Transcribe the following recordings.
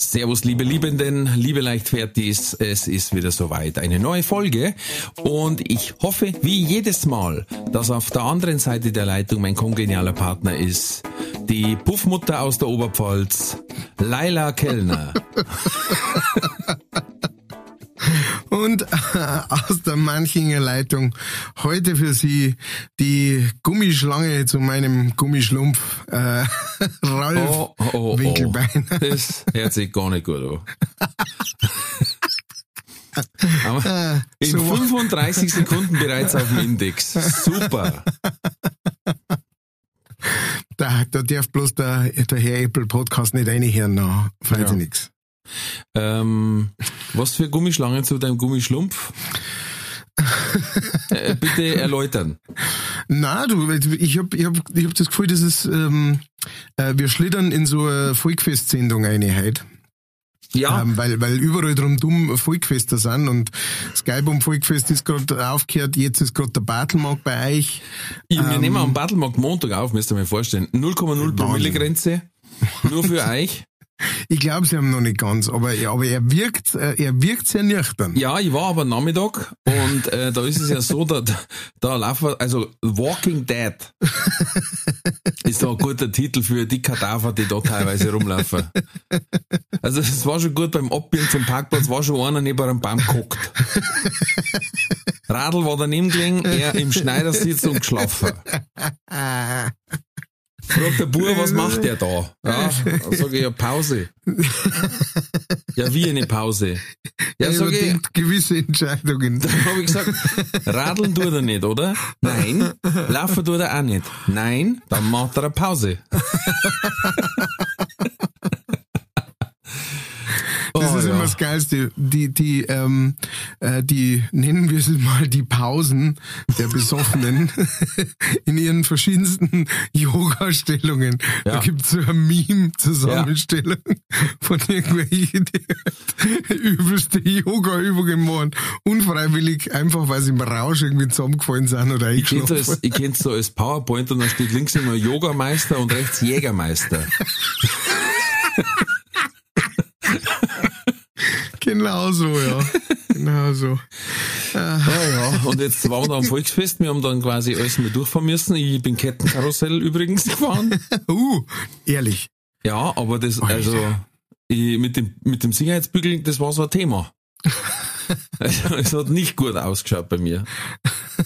Servus, liebe Liebenden, liebe Leichtfertis, es ist wieder soweit. Eine neue Folge und ich hoffe, wie jedes Mal, dass auf der anderen Seite der Leitung mein kongenialer Partner ist. Die Puffmutter aus der Oberpfalz, Laila Kellner. Und aus der Manchinger Leitung heute für Sie die Gummischlange zu meinem Gummischlumpf, äh, Ralf Oh, oh, oh. Winkelbein. Das hört sich gar nicht gut an. Aber in so- 35 Sekunden bereits auf dem Index. Super. Da, da darf bloß der, der Herr Apple Podcast nicht reinhören, na, freut Ja. sich nix. Ähm, was für Gummischlangen zu deinem Gummischlumpf? äh, bitte erläutern. Na, du, ich hab, ich hab, ich hab das Gefühl, dass es, ähm, äh, wir schlittern in so eine Volkfest-Sendung eine heute. Ja, Ähm, weil, weil überall drum dumm Volkfeste sind und das Geilbum Volkfest ist gerade aufgehört, jetzt ist gerade der Bartelmarkt bei euch. ich, wir ähm, nehmen am Battlemarkt Montag auf, müsst ihr mir vorstellen. 0,0 Promille Grenze. Nur für euch. Ich glaube, sie haben noch nicht ganz, aber, aber er wirkt, äh, er wirkt sehr nüchtern. Ja, ich war aber Nachmittag und äh, da ist es ja so, da, da laufen, also Walking Dead ist da ein guter Titel für die Kadaver, die da teilweise rumlaufen. Also es war schon gut beim Abbiegen zum Parkplatz, war schon einer neben einem Baum geguckt. Radl war daneben gelegen, er im Schneidersitz und geschlafen. Fragt der Bub, was macht der da? Ja, sage ich, ja, Pause. Ja, wie eine Pause? Ja, sag ich, gewisse Entscheidungen. dann habe ich gesagt, radeln tut er nicht, oder? Nein. Laufen tut er auch nicht. Nein, dann macht er eine Pause. Das ist ja. immer das Geilste. Die, die, ähm, äh, die nennen wir es mal die Pausen der Besoffenen in ihren verschiedensten Yoga-Stellungen. Da Ja. gibt's so eine Meme-Zusammenstellung von irgendwelchen, die übelste Yoga-Übungen machen. Unfreiwillig, einfach weil sie im Rausch irgendwie zusammengefallen sind oder Ich so als, ich kenn's so als PowerPoint und dann steht links immer Yogameister und rechts Jägermeister. Genau so, ja. Genau so. Ja, ja. Und jetzt waren wir am Volksfest, wir haben dann quasi alles mal durchfahren müssen. Ich bin Kettenkarussell übrigens gefahren. Uh, ehrlich. Ja, aber das, also, ich, mit dem, mit dem Sicherheitsbügel, das war so ein Thema. Also, es hat nicht gut ausgeschaut bei mir.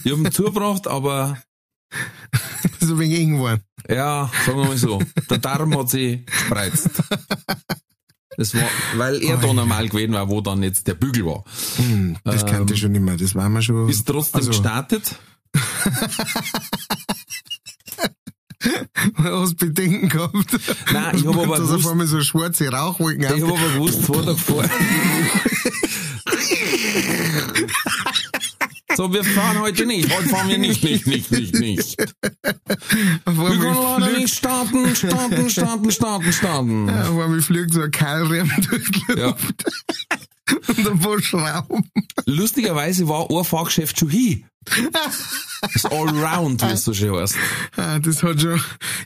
Ich habe ihn zugebracht, aber So wegen irgendwann. ja, sagen wir mal so, der Darm hat sich gespreizt. Das war, weil er da normal gewesen war, wo dann jetzt der Bügel war. Hm, das kannte ich schon nicht mehr. Das war mir schon. Ist trotzdem also, gestartet. Hast Bedenken gehabt? Nein, ich hab aber Dass auf gewusst- einmal so schwarze Rauchwolken Ich habe aber gewusst, zwei Tage vorher. So, wir fahren heute nicht. Heute fahren wir nicht, nicht, nicht, nicht, nicht. Wir können leider nicht starten, starten, starten, starten, starten. auf einmal fliegt so ein Keilriemen durch die Ja. Und ein paar Schrauben. Lustigerweise war ein Fahrgeschäft schon hin. Das Allround, wie es so schön heißt. Ah, Das hat schon,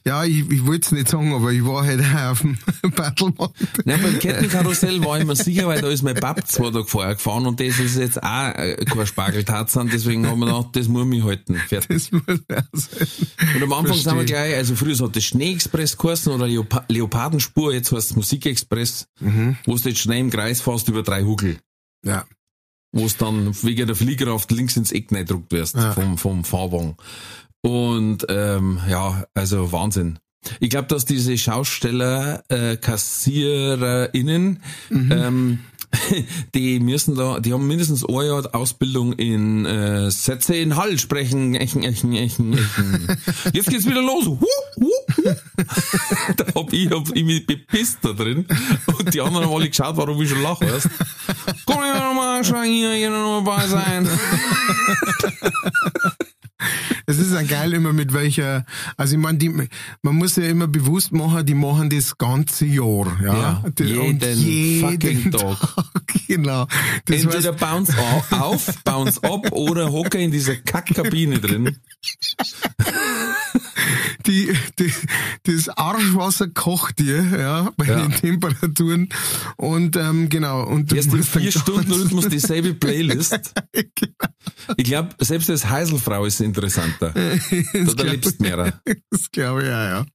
ja, ich, ich wollte es nicht sagen, aber ich war halt auch auf dem Battlemarkt. Ja, beim Kettenkarussell war ich mir sicher, weil da ist mein Pap zwei Tage vorher gefahren und das ist jetzt auch äh, kein Spargeltarzan, deswegen haben wir gedacht, das muss mich halten. Fertig. Das muss auch sein. Und am Anfang sind wir Verstehe. gleich, also früher hat das Schneeexpress geheißen oder Leopa Leopardenspur, jetzt heißt es Musikexpress, wo du jetzt schnell im Kreis fährst über drei Huckel. Ja. Wo es dann wegen der Fliegerkraft links ins Eck gedruckt wirst Ja. vom, vom Fahrwagen. Und ähm, ja, also Wahnsinn. Ich glaube, dass diese Schausteller, äh, KassiererInnen, ähm, die müssen da, die haben mindestens ein Jahr Ausbildung in äh, Sätze in Hall sprechen. Echen, echen, echen, echen. Jetzt geht's wieder los. Huh, huh, huh. da hab ich, hab ich mich bepisst da drin. Und die anderen haben alle geschaut, warum ich schon lache, weißt Komm ich nochmal schreien hier, hier noch dabei sein. Es ist ja geil immer mit welcher, also ich meine, die, man muss ja immer bewusst machen, die machen das ganze Jahr, ja. Ja, Die- jeden fucking Tag. Genau. Das Entweder heißt, bounce au- auf, bounce ab oder hocke in dieser Kackkabine drin. die, die, das Arschwasser kocht dir, ja, bei Ja. den Temperaturen. Und ähm, genau. Und du Erst in vier Stunden Rhythmus dieselbe Playlist. Ich glaube, selbst als Heiselfrau ist es interessanter. Da glaub erlebst du mehr. Das glaube ich ja, ja.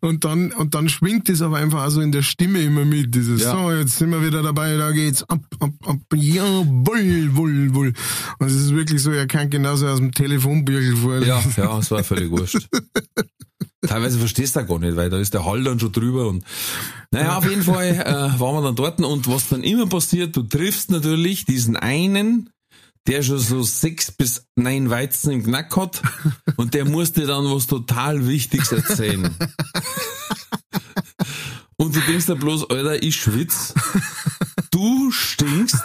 Und dann, und dann schwingt es aber einfach auch so in der Stimme immer mit. Dieses, Ja. so, jetzt sind wir wieder dabei, da geht's ab, ab, ab, ja, woll, woll, woll. Und es ist wirklich so, er kann genauso aus dem Telefonbügel vor. Ja, ja, es war völlig wurscht. Teilweise verstehst du auch gar nicht, weil da ist der Hall dann schon drüber und naja, auf jeden Fall äh, waren wir dann dort und was dann immer passiert, du triffst natürlich diesen einen, der schon so sechs bis neun Weizen im Knack hat und der muss dir dann was total Wichtiges erzählen. Und du denkst dir bloß, Alter, ich schwitz, du stinkst,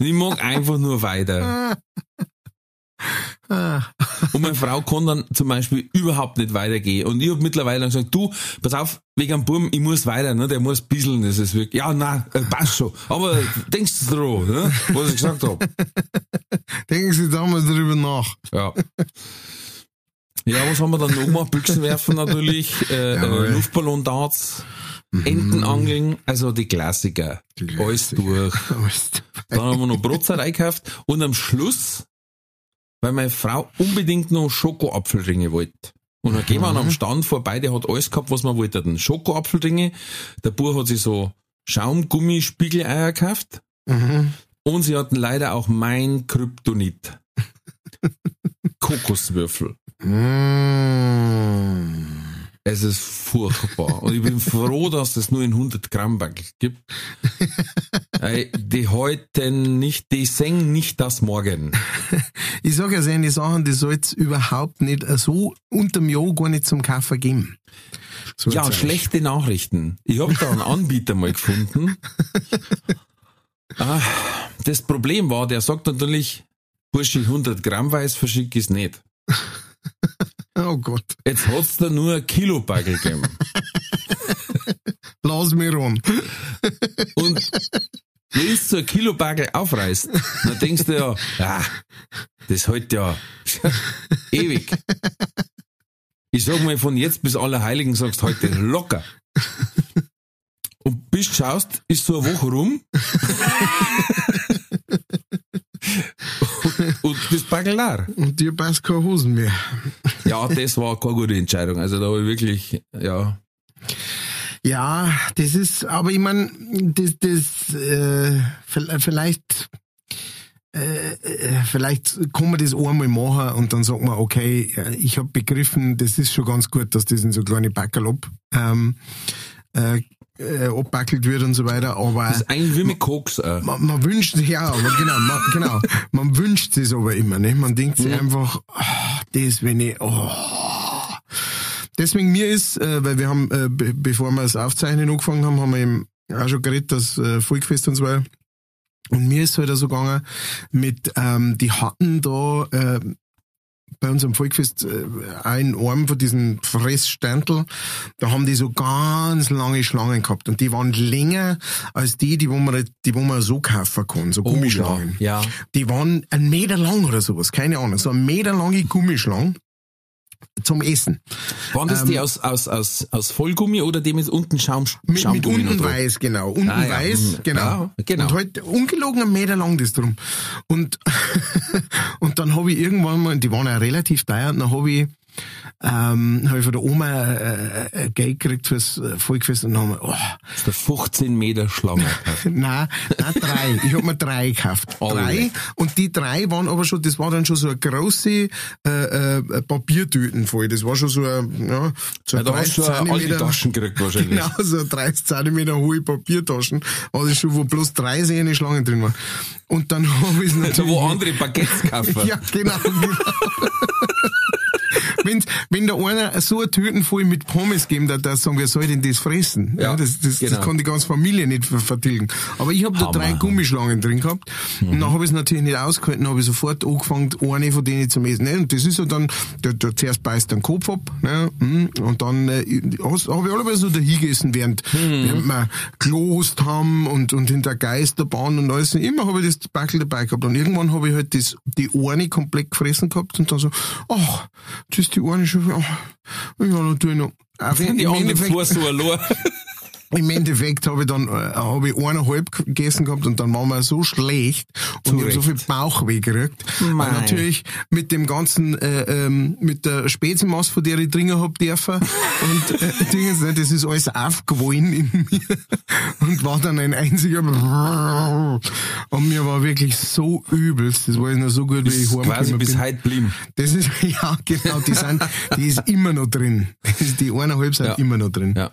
ich mag einfach nur weiter. Ah. Und meine Frau kann dann zum Beispiel überhaupt nicht weitergehen. Und ich hab mittlerweile dann gesagt, du, pass auf, wegen dem Buben, ich muss weiter, ne? der muss bisseln, das ist wirklich, ja, na, äh, passt schon. Aber denkst du dran, ne? was ich gesagt hab. Denken Sie da mal drüber nach. Ja. Ja, was haben wir dann noch gemacht? Büchsen werfen natürlich, äh, äh, Luftballon-Darts, Entenangeln, also die Klassiker. Die Alles Klassiker. durch. Alles Dann haben wir noch Brotzeit eingekauft und am Schluss, weil meine Frau unbedingt noch Schokoapfelringe wollte. Und dann gehen wir an einem Stand vorbei, der hat alles gehabt, was wir wollten. Schokoapfelringe, der Bub hat sich so Schaumgummispiegeleier gekauft Mhm. und sie hatten leider auch mein Kryptonit. Kokoswürfel. Mm. Es ist furchtbar. Und ich bin froh, dass es nur in 100 Gramm Backel gibt. Die heute nicht, die singen nicht das morgen. Ich sage ja, so eine Sachen, die soll's überhaupt nicht so unterm Jahr gar nicht zum Kaufen geben. So Ja, schlechte Nachrichten. Ich habe da einen Anbieter mal gefunden. Ah, das Problem war, der sagt natürlich, Bursche 100 Gramm Weiß verschicke ich nicht. Oh Gott, Jetzt hat's da nur ein Kilo Bagel gegeben. lass mich ran. Und wenn du so ein Kilo Bagel aufreißt, dann denkst du ja, ah, das hält ja ewig. Ich sag mal, von jetzt bis alle Heiligen sagst du heute locker. Und bis du schaust, ist so eine Woche rum. und das Bagel leer. Und dir passt keine Hosen mehr. Ja, das war keine gute Entscheidung. Also da habe ich wirklich, ja, Ja, das ist, aber ich meine, das, das, äh, vi- vielleicht, äh, äh, vielleicht kann man das einmal machen und dann sagt man, okay, äh, ich habe begriffen, das ist schon ganz gut, dass das in so kleine Backel ab, ähm, äh, äh, abbackelt wird und so weiter, aber das ist eigentlich wie mit Koks. Äh. man, man wünscht sich, ja, aber genau, man, genau, man wünscht sich aber immer, ne? Man denkt sich einfach, ah, das wenn ich, oh. Deswegen mir ist, äh, weil wir haben, äh, be bevor wir das Aufzeichnen angefangen haben, haben wir eben auch schon geredet, das äh, Volkfest und so weiter. Und mir ist halt so gegangen mit, ähm, die hatten da äh, bei unserem Volkfest äh, einen Arm von diesen Fressstandel, da haben die so ganz lange Schlangen gehabt und die waren länger als die, die wo man, die wo man so kaufen kann, so Gummischlangen. ja. Die waren einen Meter lang oder sowas, keine Ahnung, so ein Meter lange Gummischlangen zum Essen. Waren das die aus, aus, aus, aus Vollgummi oder die mit unten Schaum, Ähm, Mit, mit Schaumgummi unten weiß, genau. Unten Ah, ja, weiß, mm, genau. ja, genau. Und halt ungelogen einen Meter lang das drum. Und, und dann habe ich irgendwann mal, die waren ja relativ teuer, und dann habe ich ähm, habe ich von der Oma äh, Geld gekriegt fürs äh, Volkfest und haben oh, Das ist der 15 Meter Schlange. nein, nein, drei. Ich hab mir drei gekauft. Oh, drei. Und die drei waren aber schon, das war dann schon so eine große äh, äh, Papiertüten voll. Das war schon so ein, ja, so Ja, da hast du alte Taschen gekriegt wahrscheinlich. Genau, so 30 Zentimeter hohe Papiertaschen. Also schon, wo bloß drei sehende Schlangen drin waren. Und dann habe ich es natürlich... Da wo andere Baguettes kaufen. Ja, genau. genau. Wenn, wenn da einer so eine Tüten voll mit Pommes geben, da, da sagen, wer soll denn das fressen? Ja, das, das, genau. das kann die ganze Familie nicht ver- vertilgen. Aber ich habe da drei Gummischlangen drin gehabt. Und dann habe ich es natürlich nicht ausgehalten, habe ich sofort angefangen, eine von denen zu essen. Ne? Und das ist ja dann, der, der zuerst beißt den Kopf ab, ne? mm, und dann äh, habe ich alle so dahin gegessen, während, während wir gelost haben und, und in der Geisterbahn und alles. Immer habe ich das Backel dabei gehabt. Und irgendwann habe ich halt das, die eine komplett gefressen gehabt und dann so, ach, das ist die eine schon, ach, ja, natürlich noch. Auf, Die im, Endeffekt, fuhr so. Im Endeffekt habe ich dann äh, habe ich eineinhalb gegessen gehabt und dann war mir so schlecht und ich habe so viel Bauchweh gekriegt. Mei. natürlich mit dem ganzen, äh, ähm, mit der Spezimaß, von der ich trinken hab dürfen und äh, Dingens, ne, das ist alles aufgewollen in mir und war dann ein einziger und mir war wirklich so übelst. Das war jetzt noch so gut, wie ich Ist quasi heimgekommen bis bin. heute blieben. Das ist, ja, genau, die sind, die ist immer noch drin. Die eineinhalb sind Ja. immer noch drin. Ja.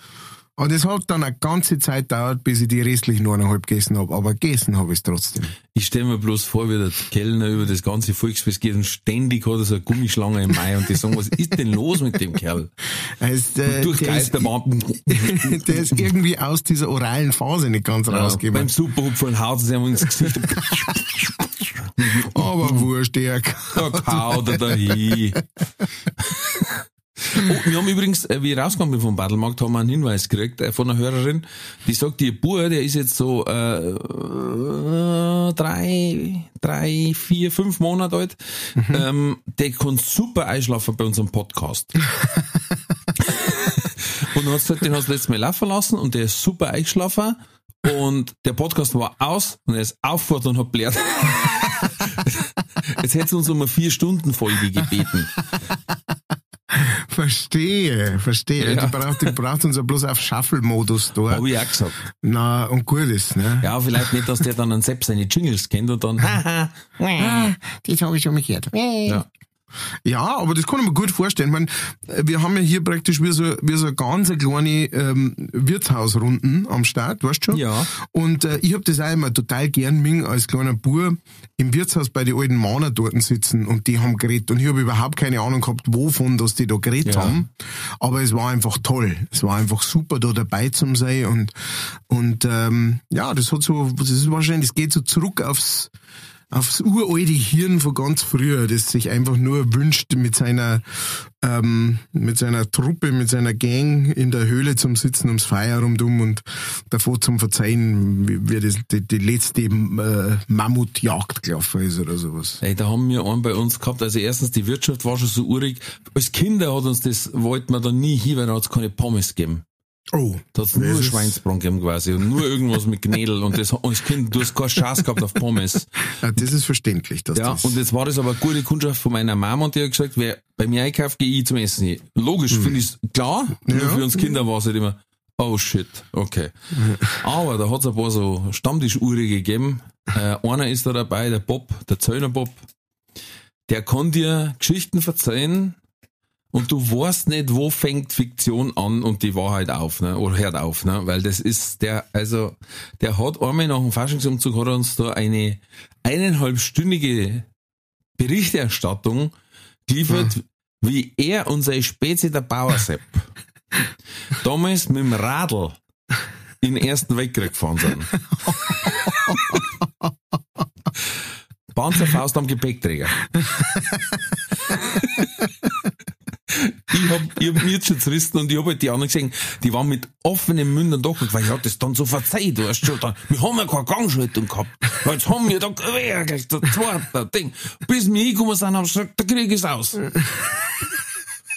Und es hat dann eine ganze Zeit gedauert, bis ich die restlichen eineinhalb gegessen habe. Aber gegessen habe ich es trotzdem. Ich stelle mir bloß vor, wie der Kellner über das ganze Volksfest geht und ständig hat er so eine Gummischlange im Mai und die sagen, was ist denn los mit dem Kerl? Also, äh, Durch der, ist, der ist irgendwie aus dieser oralen Phase nicht ganz Ja, beim rausgekommen. Superhupfer haut sie ihm ins Gesicht. Aber wurscht, der Da kaut er dahin. Oh, wir haben übrigens, äh, wie ich rausgekommen bin vom Battlemarkt, haben wir einen Hinweis gekriegt äh, von einer Hörerin, die sagt, ihr Bub, der ist jetzt so äh, drei, drei, vier, fünf Monate alt, ähm, der kann super einschlafen bei unserem Podcast. und dann sie gesagt, den hast du letztes Mal laufen lassen und der ist super eingeschlafen und der Podcast war aus und er ist aufgewacht und hat blärt. Jetzt hätte sie uns um eine Vier-Stunden-Folge gebeten. Verstehe, verstehe. Ja. Die braucht, die braucht uns ja bloß auf Shuffle-Modus da. Habe ich auch gesagt. Na, und gut ist, ne? Ja, vielleicht nicht, dass der dann an selbst seine Jingles kennt und dann, haha, Das habe ich schon mal gehört. ja. Ja, aber das kann ich mir gut vorstellen. Ich mein, wir haben ja hier praktisch wie so, wie so eine ganz kleine ähm, Wirtshausrunden am Start, weißt du schon? Ja. Und äh, ich hab das auch immer total gern ming als kleiner Bub im Wirtshaus bei den alten Männer dort sitzen und die haben geredet und ich habe überhaupt keine Ahnung gehabt, wovon dass die da geredet Ja. haben. Aber es war einfach toll. Es war einfach super, da dabei zu sein und und ähm, ja, das hat so, das ist wahrscheinlich, das geht so zurück aufs aufs uralte Hirn von ganz früher, das sich einfach nur wünscht, mit seiner, ähm, mit seiner Truppe, mit seiner Gang in der Höhle zum Sitzen ums Feuer rumdum und davor zum Verzeihen, wie, das, die, die letzte äh, Mammutjagd gelaufen ist oder sowas. Ey, da haben wir einen bei uns gehabt. Also erstens, die Wirtschaft war schon so urig. Als Kinder hat uns das, wollten wir da nie hin, weil da hat's keine Pommes gegeben. Oh. Da hat's nur Das Schweinsbraten gegeben quasi und nur irgendwas mit Knädel und das, als Kind, du hast keine Chance gehabt auf Pommes. Ja, das ist verständlich, dass Ja, das... und jetzt war das aber eine gute Kundschaft von meiner Mama und die hat gesagt, wer bei mir einkauft, gehe ich zum Essen hin. Logisch, finde ich klar, nur Ja. für uns Kinder war es halt immer, oh shit, okay. Aber da hat's ein paar so Stammtischuhre gegeben. Äh, einer ist da dabei, der Bob, der Zöllner Bob. Der kann dir Geschichten verzeihen und du weißt nicht, wo fängt Fiktion an und die Wahrheit auf, ne? Oder hört auf, ne? Weil das ist der, also, der hat einmal nach dem Faschingsumzug hat uns da eine eineinhalbstündige Berichterstattung geliefert, wie er und seine Spezi der Bauersepp damals mit dem Radl in den Ersten Weltkrieg gefahren sind. Panzerfaust am Gepäckträger. ich hab, ich hab mir schon zerrissen und ich hab halt die anderen gesehen, die waren mit offenen Mündern da weil ich hab das dann so verzeiht, du hast schon dann, wir haben ja keine Gangschaltung gehabt. Jetzt haben wir da gleich das zweite Ding. Bis wir hingekommen sind, haben sie gesagt, der Krieg ist aus.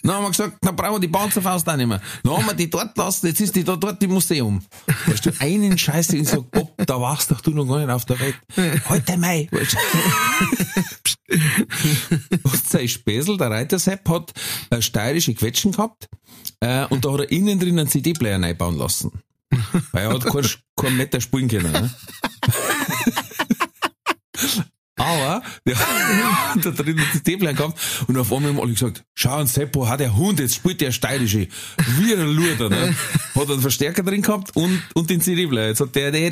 Dann haben wir gesagt, dann brauchen wir die Panzerfaust auch nicht mehr. Dann haben wir die dort lassen, jetzt ist die da dort im Museum. Weißt du, einen Scheiß, sag, Bob, da warst doch du noch gar nicht auf der Welt. Heute Mai. Und sein Späßel, der Reitersepp, hat äh, steirische Quetschen gehabt äh, und da hat er innen drin einen CD-Player reinbauen lassen. Weil er hat keinen kein Meter spielen können. Ne? Aber der hat da drin das CD-Player gehabt und auf einmal haben alle gesagt, schau, ein Seppo hat der Hund, jetzt spielt der steirische. Wie ein Luder, ne? Hat einen Verstärker drin gehabt und, und den CD-Player. Jetzt hat der, das,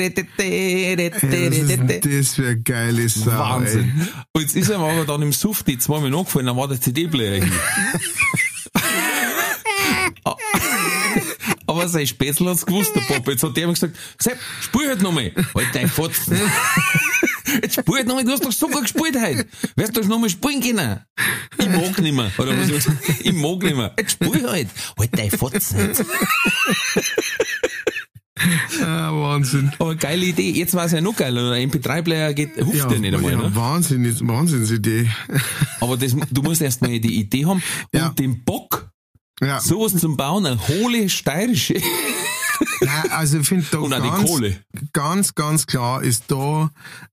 das wäre geile Sau, Wahnsinn. Ey. Und jetzt ist er aber dann im Suft die zweimal angefallen, dann war der CD-Player hin. Aber sein Spätzl hat's gewusst, der Papa. Jetzt hat der ihm gesagt, Sepp, spiel halt nochmal. Halt dein Fotzen. Jetzt spiel halt nochmal, du hast doch so gut gespielt heute. Wirst du nochmal spielen können? Ich mag nicht mehr. Oder was ich? Ich mag nicht mehr. Jetzt spiel halt. Halt dein Fotzen. Ah, Wahnsinn. Aber geile Idee. Jetzt war es ja noch geiler. Ein MP3-Player geht, huft ja, ja nicht einmal. Ja, ne? Wahnsinn, Wahnsinnsidee. Aber das, du musst erst mal die Idee haben und ja. den Bock, ja. sowas zum Bauen, eine hohle steirische. Nein, also ich finde da ganz, ganz, ganz klar ist da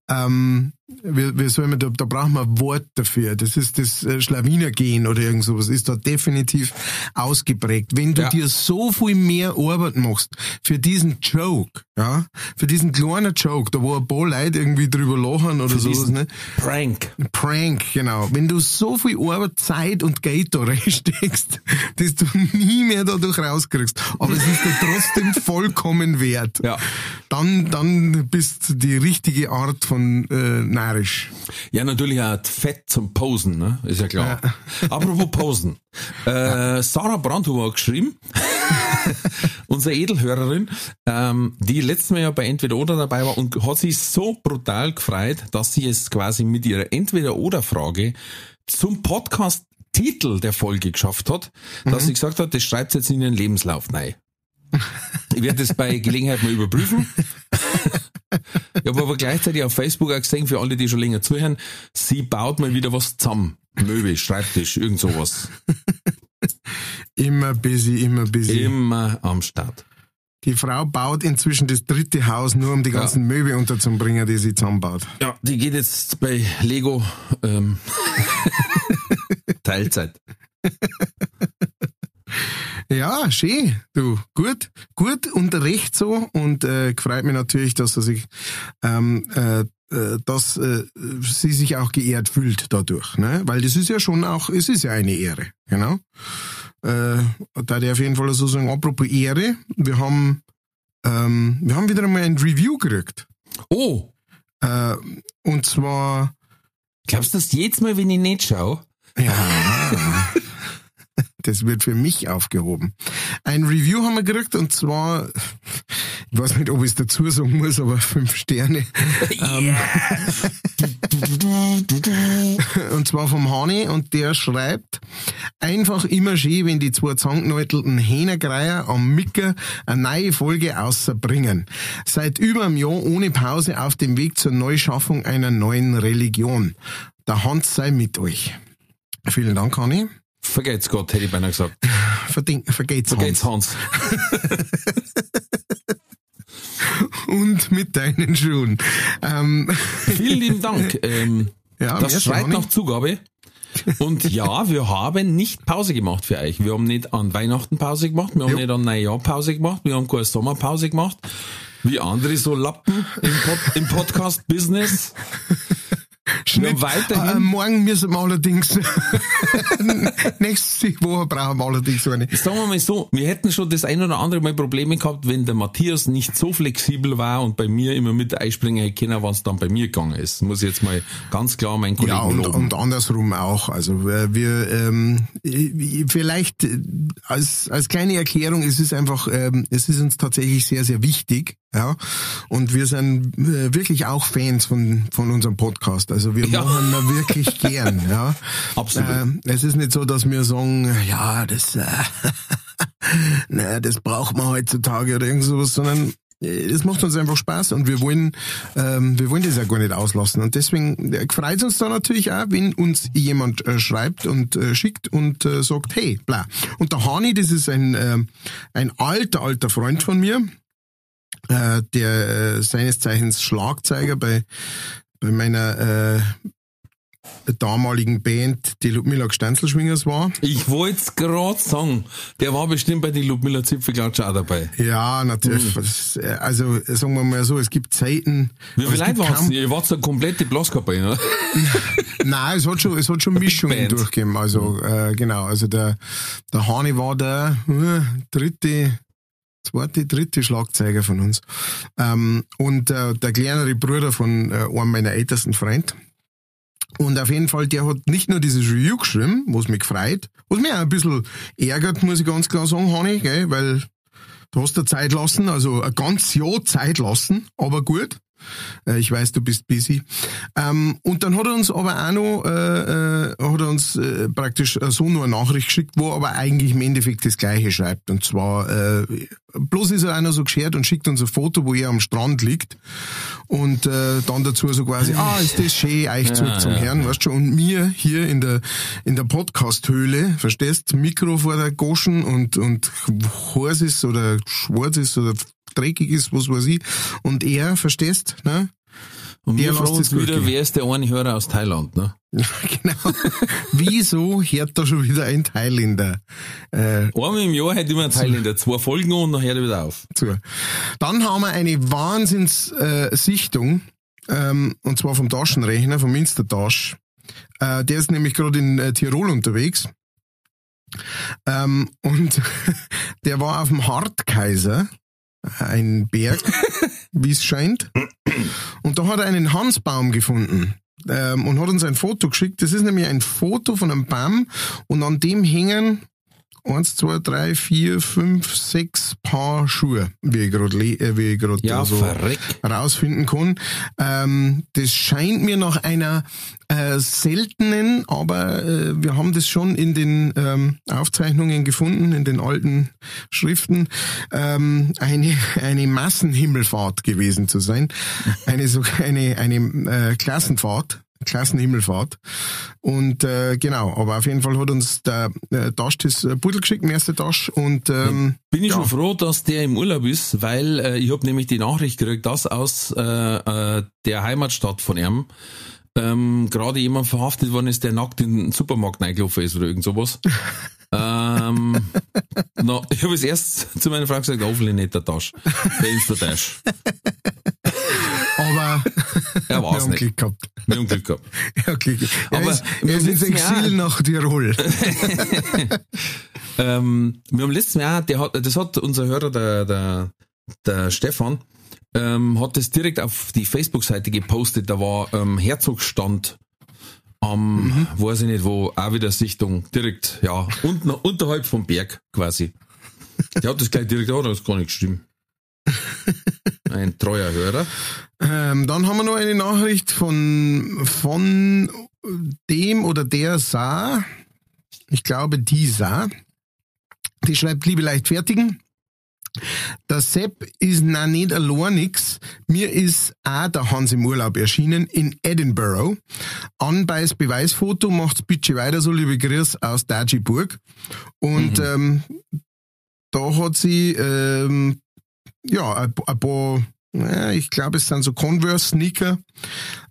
ähm, wie, soll man da, da braucht man ein Wort dafür. Das ist das äh, Schlawinergehen oder irgend sowas, ist da definitiv ausgeprägt. Wenn du ja. dir so viel mehr Arbeit machst für diesen Joke, ja, für diesen kleinen Joke, da wo ein paar Leute irgendwie drüber lachen oder für sowas, ne? Prank. Prank, genau. Wenn du so viel Arbeit, Zeit und Geld da reinsteckst, dass du nie mehr dadurch rauskriegst, aber es ist dir trotzdem vollkommen wert, ja. dann, dann bist die richtige Art von äh, narisch. Ja, natürlich auch Fett zum Posen, ne? Ist ja klar. Ja. Apropos Posen. Äh, Sarah Brandhuber hat geschrieben, unsere Edelhörerin, ähm, die letztes Mal ja bei Entweder Oder dabei war und hat sich so brutal gefreut, dass sie es quasi mit ihrer Entweder-Oder-Frage zum Podcast Titel der Folge geschafft hat, dass mhm. sie gesagt hat, das schreibt jetzt in ihren Lebenslauf rein. Ich werde das bei Gelegenheit mal überprüfen. Ich habe aber gleichzeitig auf Facebook auch gesehen, für alle, die schon länger zuhören, sie baut mal wieder was zusammen. Möbel, Schreibtisch, irgend sowas. immer busy, immer busy. Immer am Start. Die Frau baut inzwischen das dritte Haus, nur um die ganzen ja. Möbel unterzubringen, die sie zusammenbaut. Ja, die geht jetzt bei Lego ähm, Teilzeit. Ja, schön. Du, gut, gut und recht so. Und äh, freut mich natürlich, dass er sich, ähm, äh, äh, dass äh, sie sich auch geehrt fühlt dadurch, ne? Weil das ist ja schon auch, es ist ja eine Ehre, genau. Äh, da ich auf jeden Fall so sagen, apropos Ehre, wir haben, ähm, wir haben wieder einmal ein Review gekriegt. Oh. Äh, und zwar. Glaubst du das jetzt mal, wenn ich nicht schaue? Ja. Das wird für mich aufgehoben. Ein Review haben wir gekriegt und zwar, ich weiß nicht, ob ich es dazu sagen muss, aber fünf Sterne. Yeah. und zwar vom Hani und der schreibt, einfach immer schön, wenn die zwei zangneutelten Hähnergreier am Micker eine neue Folge außerbringen. Seit über einem Jahr ohne Pause auf dem Weg zur Neuschaffung einer neuen Religion. Der Hans sei mit euch. Vielen Dank, Hani. Vergeht's Gott, hätte ich beinahe gesagt. Verding, vergeht's, vergeht's Hans. Hans. Und mit deinen Schuhen. Ähm. Vielen lieben Dank. Ähm, ja, das schreit nach Zugabe. Und ja, wir haben nicht Pause gemacht für euch. Wir haben nicht an Weihnachten Pause gemacht, wir haben jo. nicht an Neujahr Pause gemacht, wir haben keine Sommerpause gemacht. Wie andere so Lappen im, Pod im Podcast-Business. Schnitt. weiterhin. Äh, morgen müssen wir allerdings, nächste Woche brauchen wir allerdings so eine. Sagen wir mal so, wir hätten schon das ein oder andere Mal Probleme gehabt, wenn der Matthias nicht so flexibel war und bei mir immer mit einspringen hätte können, was dann bei mir gegangen ist. Muss ich jetzt mal ganz klar mein Kollegen Ja, und, und andersrum auch. Also wir, ähm, vielleicht äh, als, als kleine Erklärung, es ist einfach, ähm, es ist uns tatsächlich sehr, sehr wichtig, ja, und wir sind äh, wirklich auch Fans von, von unserem Podcast. Also wir ja. machen ihn wirklich gern. Ja. Absolut. Äh, es ist nicht so, dass wir sagen, ja, das, äh, naja, das braucht man heutzutage oder irgend sowas, sondern äh, es macht uns einfach Spaß und wir wollen, ähm, wir wollen das ja gar nicht auslassen. Und deswegen äh, freut es uns da natürlich auch, wenn uns jemand äh, schreibt und äh, schickt und äh, sagt, hey, bla. Und der Hani, das ist ein, äh, ein alter, alter Freund von mir äh, der äh, seines Zeichens Schlagzeuger bei, bei meiner äh, damaligen Band, die Ludmilla Gstanzelschwingers war. Ich wollte es gerade sagen, der war bestimmt bei den Ludmilla Zipfelklatsch auch dabei. Ja, natürlich. Mhm. Also sagen wir mal so, es gibt Zeiten. Wie viele Leute waren es? Ihr wart so eine komplette Blaskapelle, ne? Nein, es hat schon, es hat schon Mischungen durchgegeben. Also äh, genau, also der, der Hani war der äh, dritte, zweite, dritte Schlagzeuger von uns. Ähm, und äh, der kleinere Bruder von äh, einem meiner ältesten Freund, und auf jeden Fall, der hat nicht nur dieses Review geschrieben, was mich gefreut, was mich auch ein bisschen ärgert, muss ich ganz klar sagen, Hanni, gell, weil du hast da Zeit lassen, also ein ganz Jahr Zeit lassen, aber gut. Äh, ich weiß, du bist busy. Ähm, und dann hat er uns aber auch noch, äh, äh, hat er uns äh, praktisch so nur eine Nachricht geschickt, wo er aber eigentlich im Endeffekt das Gleiche schreibt. Und zwar, äh, bloß ist er einer so geschert und schickt uns ein Foto, wo er am Strand liegt. Und äh, dann dazu so quasi, ah, ist das schön, euch zurück ja, zum ja. Herrn, weißt du, und mir hier in der, in der Podcast-Höhle, verstehst, Mikro vor der Goschen und, und ist oder schwarz ist oder dreckig ist, was weiß ich. Und er, verstehst, ne? Und wir fragen uns wieder, wer ist der eine Hörer aus Thailand, ne? genau. Wieso hört da schon wieder ein Thailänder? Äh, Einmal im Jahr hört immer ein Thailänder. Zwei Folgen und dann hört er wieder auf. Zu. Dann haben wir eine Wahnsinnssichtung, äh, ähm, und zwar vom Taschenrechner, vom Insta-Tasch. Äh, der ist nämlich gerade in äh, Tirol unterwegs. Ähm, und der war auf dem Hartkaiser ein Berg, wie es scheint. Und da hat er einen Hansbaum gefunden ähm, und hat uns ein Foto geschickt. Das ist nämlich ein Foto von einem Baum und an dem hängen eins, zwei, drei, vier, fünf, sechs Paar Schuhe, wie ich gerade äh, wie ich gerade ja, so rausfinden kann. Ähm, das scheint mir nach einer äh, seltenen, aber äh, wir haben das schon in den ähm, Aufzeichnungen gefunden, in den alten Schriften, ähm, eine eine Massenhimmelfahrt gewesen zu sein, eine so eine eine äh, Klassenfahrt Klassenhimmelfahrt. Und äh, genau, aber auf jeden Fall hat uns der äh, Tasch das äh, Pudel geschickt, der erste Tasch. Und ähm, bin ich ja. schon froh, dass der im Urlaub ist, weil äh, ich habe nämlich die Nachricht gekriegt, dass aus äh, äh, der Heimatstadt von ihm ähm, gerade jemand verhaftet worden ist, der nackt in den Supermarkt reingelaufen ist oder irgend sowas. ähm, no, ich habe es erst zu meiner Frau gesagt, hoffentlich nicht der Tasch. Der Insta-Tasch. Aber er war es nicht. Glück gehabt. Wir haben Glück gehabt. Ja, Glück. Aber er ist, er ist ins Exil nach Tirol. ähm, wir haben letztes Jahr, der hat, das hat unser Hörer, der, der, der Stefan, ähm, hat das direkt auf die Facebook-Seite gepostet. Da war ähm, Herzogstand am, mhm. weiß ich nicht wo, auch wieder Sichtung, direkt, ja, unten, unterhalb vom Berg quasi. Der hat das gleich direkt, oh, das ist gar nicht stimmen. Ein treuer Hörer. Ähm, dann haben wir noch eine Nachricht von, von dem oder der Saar. Ich glaube, die Saar. Die schreibt, liebe Leichtfertigen. Der Sepp ist na nicht allein nix. Mir ist auch der Hans im Urlaub erschienen in Edinburgh. Anbeiß Beweisfoto macht's bitte weiter so, liebe Grüß aus Dajiburg. Und mhm. ähm, da hat sie ähm, ja ein, ein paar ja, ich glaube, es sind so Converse-Sneaker.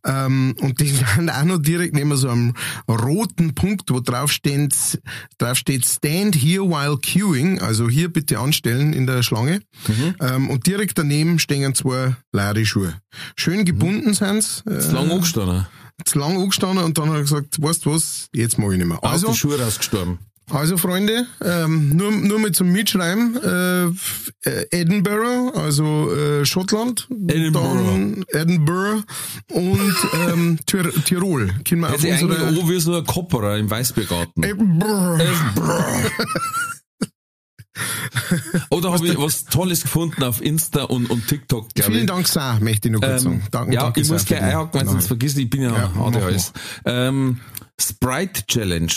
Ähm, und die sind auch noch direkt neben so einem roten Punkt, wo drauf steht, drauf steht Stand here while queuing, also hier bitte anstellen in der Schlange. Mhm. Ähm, und direkt daneben stehen zwei leere Schuhe. Schön gebunden mhm. sind's. Äh, zu lang angestanden. Zu lang angestanden und dann hat er gesagt, weißt du was, jetzt mag ich nicht mehr. Also, Aus die Schuhe rausgestorben. Also Freunde, ähm, nur, nur mit zum Mitschreiben, äh, Edinburgh, also äh, Schottland, Edinburgh, Edinburgh und ähm, Tir Tirol. Können wir auf unsere... eigentlich wie so ein Kopperer im Weißbiergarten. Edinburgh. Oder habe ich was Tolles gefunden auf Insta und, und TikTok, Vielen Dank, Sir, möchte ich noch kurz ähm, sagen. Dank, ja, danke ich muss gleich einhaken, wenn sonst vergisst, ich bin ja, ja ADHS. Ähm, Sprite Challenge.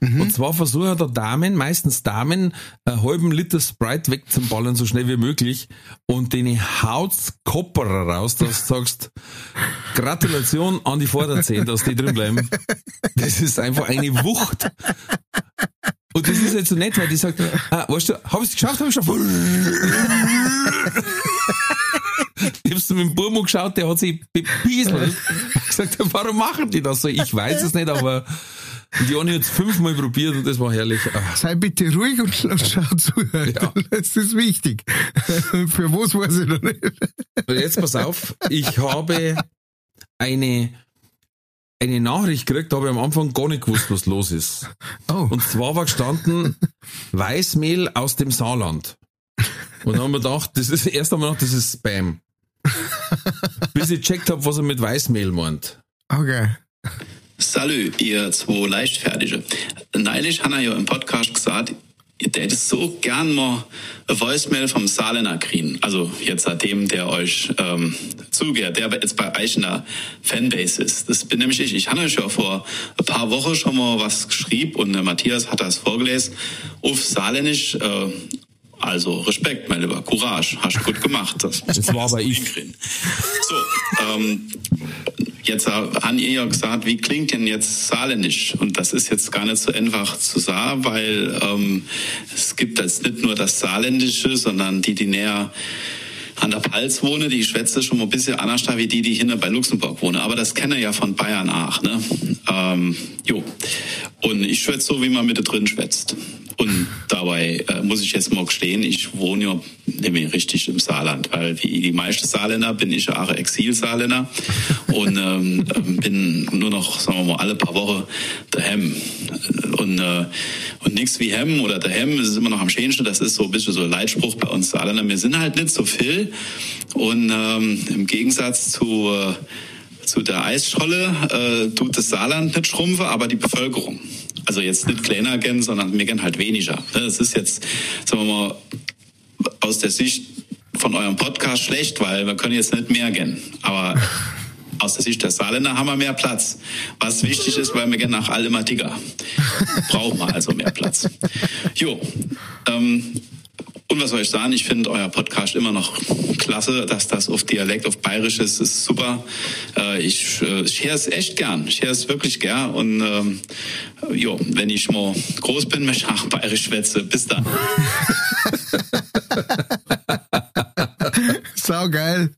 Mhm. Und zwar versuchen der Damen, meistens Damen, einen halben Liter Sprite wegzuballern, so schnell wie möglich. Und den haut's Kopperer raus, dass du sagst, Gratulation an die Vorderzehen, dass die drin bleiben. Das ist einfach eine Wucht. Und das ist jetzt so nett, weil die sagt, ah, weißt du, hab ich's geschafft, hab ich schon. zu meinem Burmo geschaut, der hat sich bepieselt. gesagt, warum machen die das so? Ich weiß es nicht, aber die haben jetzt fünfmal probiert und das war herrlich. Ach. Sei bitte ruhig und, und schau zu. Ja. Das ist wichtig. Für was weiß ich noch nicht. Und jetzt pass auf, ich habe eine eine Nachricht gekriegt, da habe ich am Anfang gar nicht gewusst, was los ist. Oh. Und zwar war gestanden Weißmehl aus dem Saarland. Und dann haben wir gedacht, das ist erst einmal gedacht, das ist Spam. Bis ich checkt habe, was er mit Weißmehl meint. Okay. Salü, ihr zwei Leichtfertige. Neulich hat er ja im Podcast gesagt, der hätte so gern mal eine Voicemail vom Saarländer kriegen. Also jetzt seitdem der euch ähm, zugehört, der jetzt bei euch in der Fanbase ist. Das bin nämlich ich. Ich habe euch ja vor ein paar Wochen schon mal was geschrieben und der Matthias hat das vorgelesen auf Saarländisch. Äh, also Respekt, mein Lieber, Courage, hast du gut gemacht. Das, das war bei ich. So, ähm, Jetzt haben ihr ja gesagt, wie klingt denn jetzt Saarländisch? Und das ist jetzt gar nicht so einfach zu sagen, weil ähm, es gibt jetzt nicht nur das Saarländische, sondern die, die näher an der Pfalz wohnen, die schwätze schon mal ein bisschen anders wie die, die hinter bei Luxemburg wohnen. Aber das kenne ja von Bayern auch. Ne? Ähm, jo. Und ich schwätze so, wie man mit drin schwätzt. Und dabei äh, muss ich jetzt mal gestehen, ich wohne ja nämlich richtig im Saarland, weil wie die meisten Saarländer bin ich ja auch Exil-Saarländer und ähm, ähm, bin nur noch, sagen wir mal, alle paar Wochen daheim. Und, äh, und nichts wie Hemm oder daheim, ist immer noch am schönsten, das ist so ein bisschen so ein Leitspruch bei uns Saarländer. Wir sind halt nicht so viel und ähm, im Gegensatz zu... Äh, zu der Eisscholle äh, tut das Saarland nicht schrumpfen, aber die Bevölkerung. Also jetzt nicht kleiner gern, sondern wir gern halt weniger. Das ist jetzt, sagen wir mal, aus der Sicht von eurem Podcast schlecht, weil wir können jetzt nicht mehr gern. Aber aus der Sicht der Saarländer haben wir mehr Platz. Was wichtig ist, weil wir gern nach allem dicker. Brauchen wir also mehr Platz. Jo, ähm, und was soll ich sagen? Ich finde euer Podcast immer noch klasse, dass das auf Dialekt, auf Bayerisch ist, ist super. Äh, ich äh, ich höre es echt gern. Ich höre es wirklich gern. Und ähm, jo, wenn ich mal groß bin, möchte ich auch Bayerisch schwätze. Bis dann. Sau geil.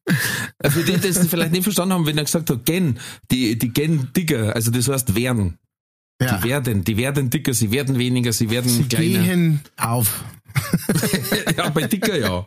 Für die, die es vielleicht nicht verstanden haben, wenn er gesagt hat, gen, die, die gen dicker, also das heißt werden. Ja. Die werden, die werden dicker, sie werden weniger, sie werden sie kleiner. Gehen auf. ja, bei Dicker ja.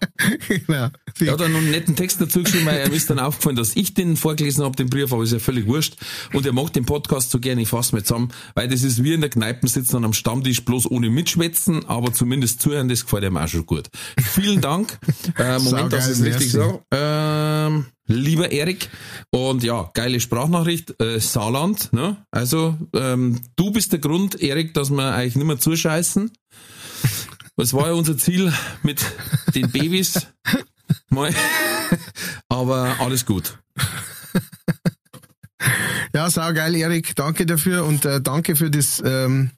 Genau. Er hat dann noch einen netten Text dazu geschrieben, weil er ist dann aufgefallen, dass ich den vorgelesen habe, den Brief, aber ist ja völlig wurscht. Und er macht den Podcast so gerne, ich fasse mal zusammen, weil das ist wie in der Kneipe sitzen und am Stammtisch bloß ohne mitschwätzen, aber zumindest zuhören, das gefällt ihm auch schon gut. Vielen Dank. Äh, Moment, das ist richtig so. Ähm, lieber Erik. Und ja, geile Sprachnachricht, äh, Saarland. Ne? Also, ähm, du bist der Grund, Erik, dass wir eigentlich nicht mehr zuscheißen. Das war ja unser Ziel mit den Babys. Mal. Aber alles gut. Ja, sau geil, Erik. Danke dafür und äh, danke für das, ähm,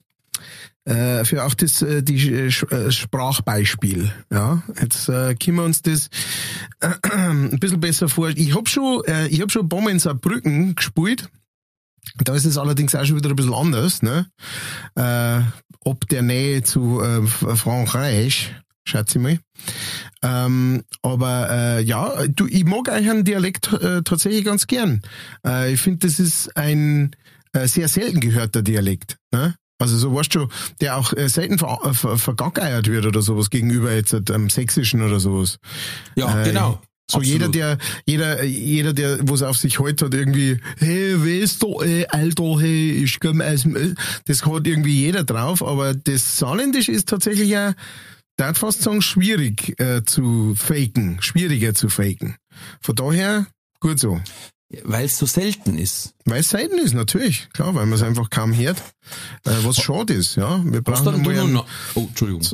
äh, für auch das, äh, die äh, Sprachbeispiel. Ja, jetzt äh, können wir uns das äh, ein bisschen besser vor. Ich hab schon, äh, ich hab schon Bombe in Saarbrücken gespielt. Da ist es allerdings auch schon wieder ein bisschen anders, ne? Äh, ob der Nähe zu äh, Frankreich, schätze ich mal. Ähm, aber äh, ja, du, ich mag eigentlich einen Dialekt äh, tatsächlich ganz gern. Äh, ich finde, das ist ein äh, sehr selten gehörter Dialekt. Ne? Also so weißt du, der auch äh, selten ver, ver, vergackeiert wird oder sowas gegenüber jetzt ähm, Sächsischen oder sowas. Ja, äh, genau. So Absolut. jeder, der, jeder, jeder, der, wo es auf sich heute hat, irgendwie, hey, weißt du, ey, Alter, hey, ich komm aus dem, das hat irgendwie jeder drauf, aber das Saarländisch ist tatsächlich ja, darf fast sagen, schwierig äh, zu faken, schwieriger zu faken. Von daher, gut so. Weil es so selten ist. Weil es selten ist, natürlich. Klar, weil man es einfach kaum hört. Äh, was schade ist, ja. Wir brauchen einmal einen oh,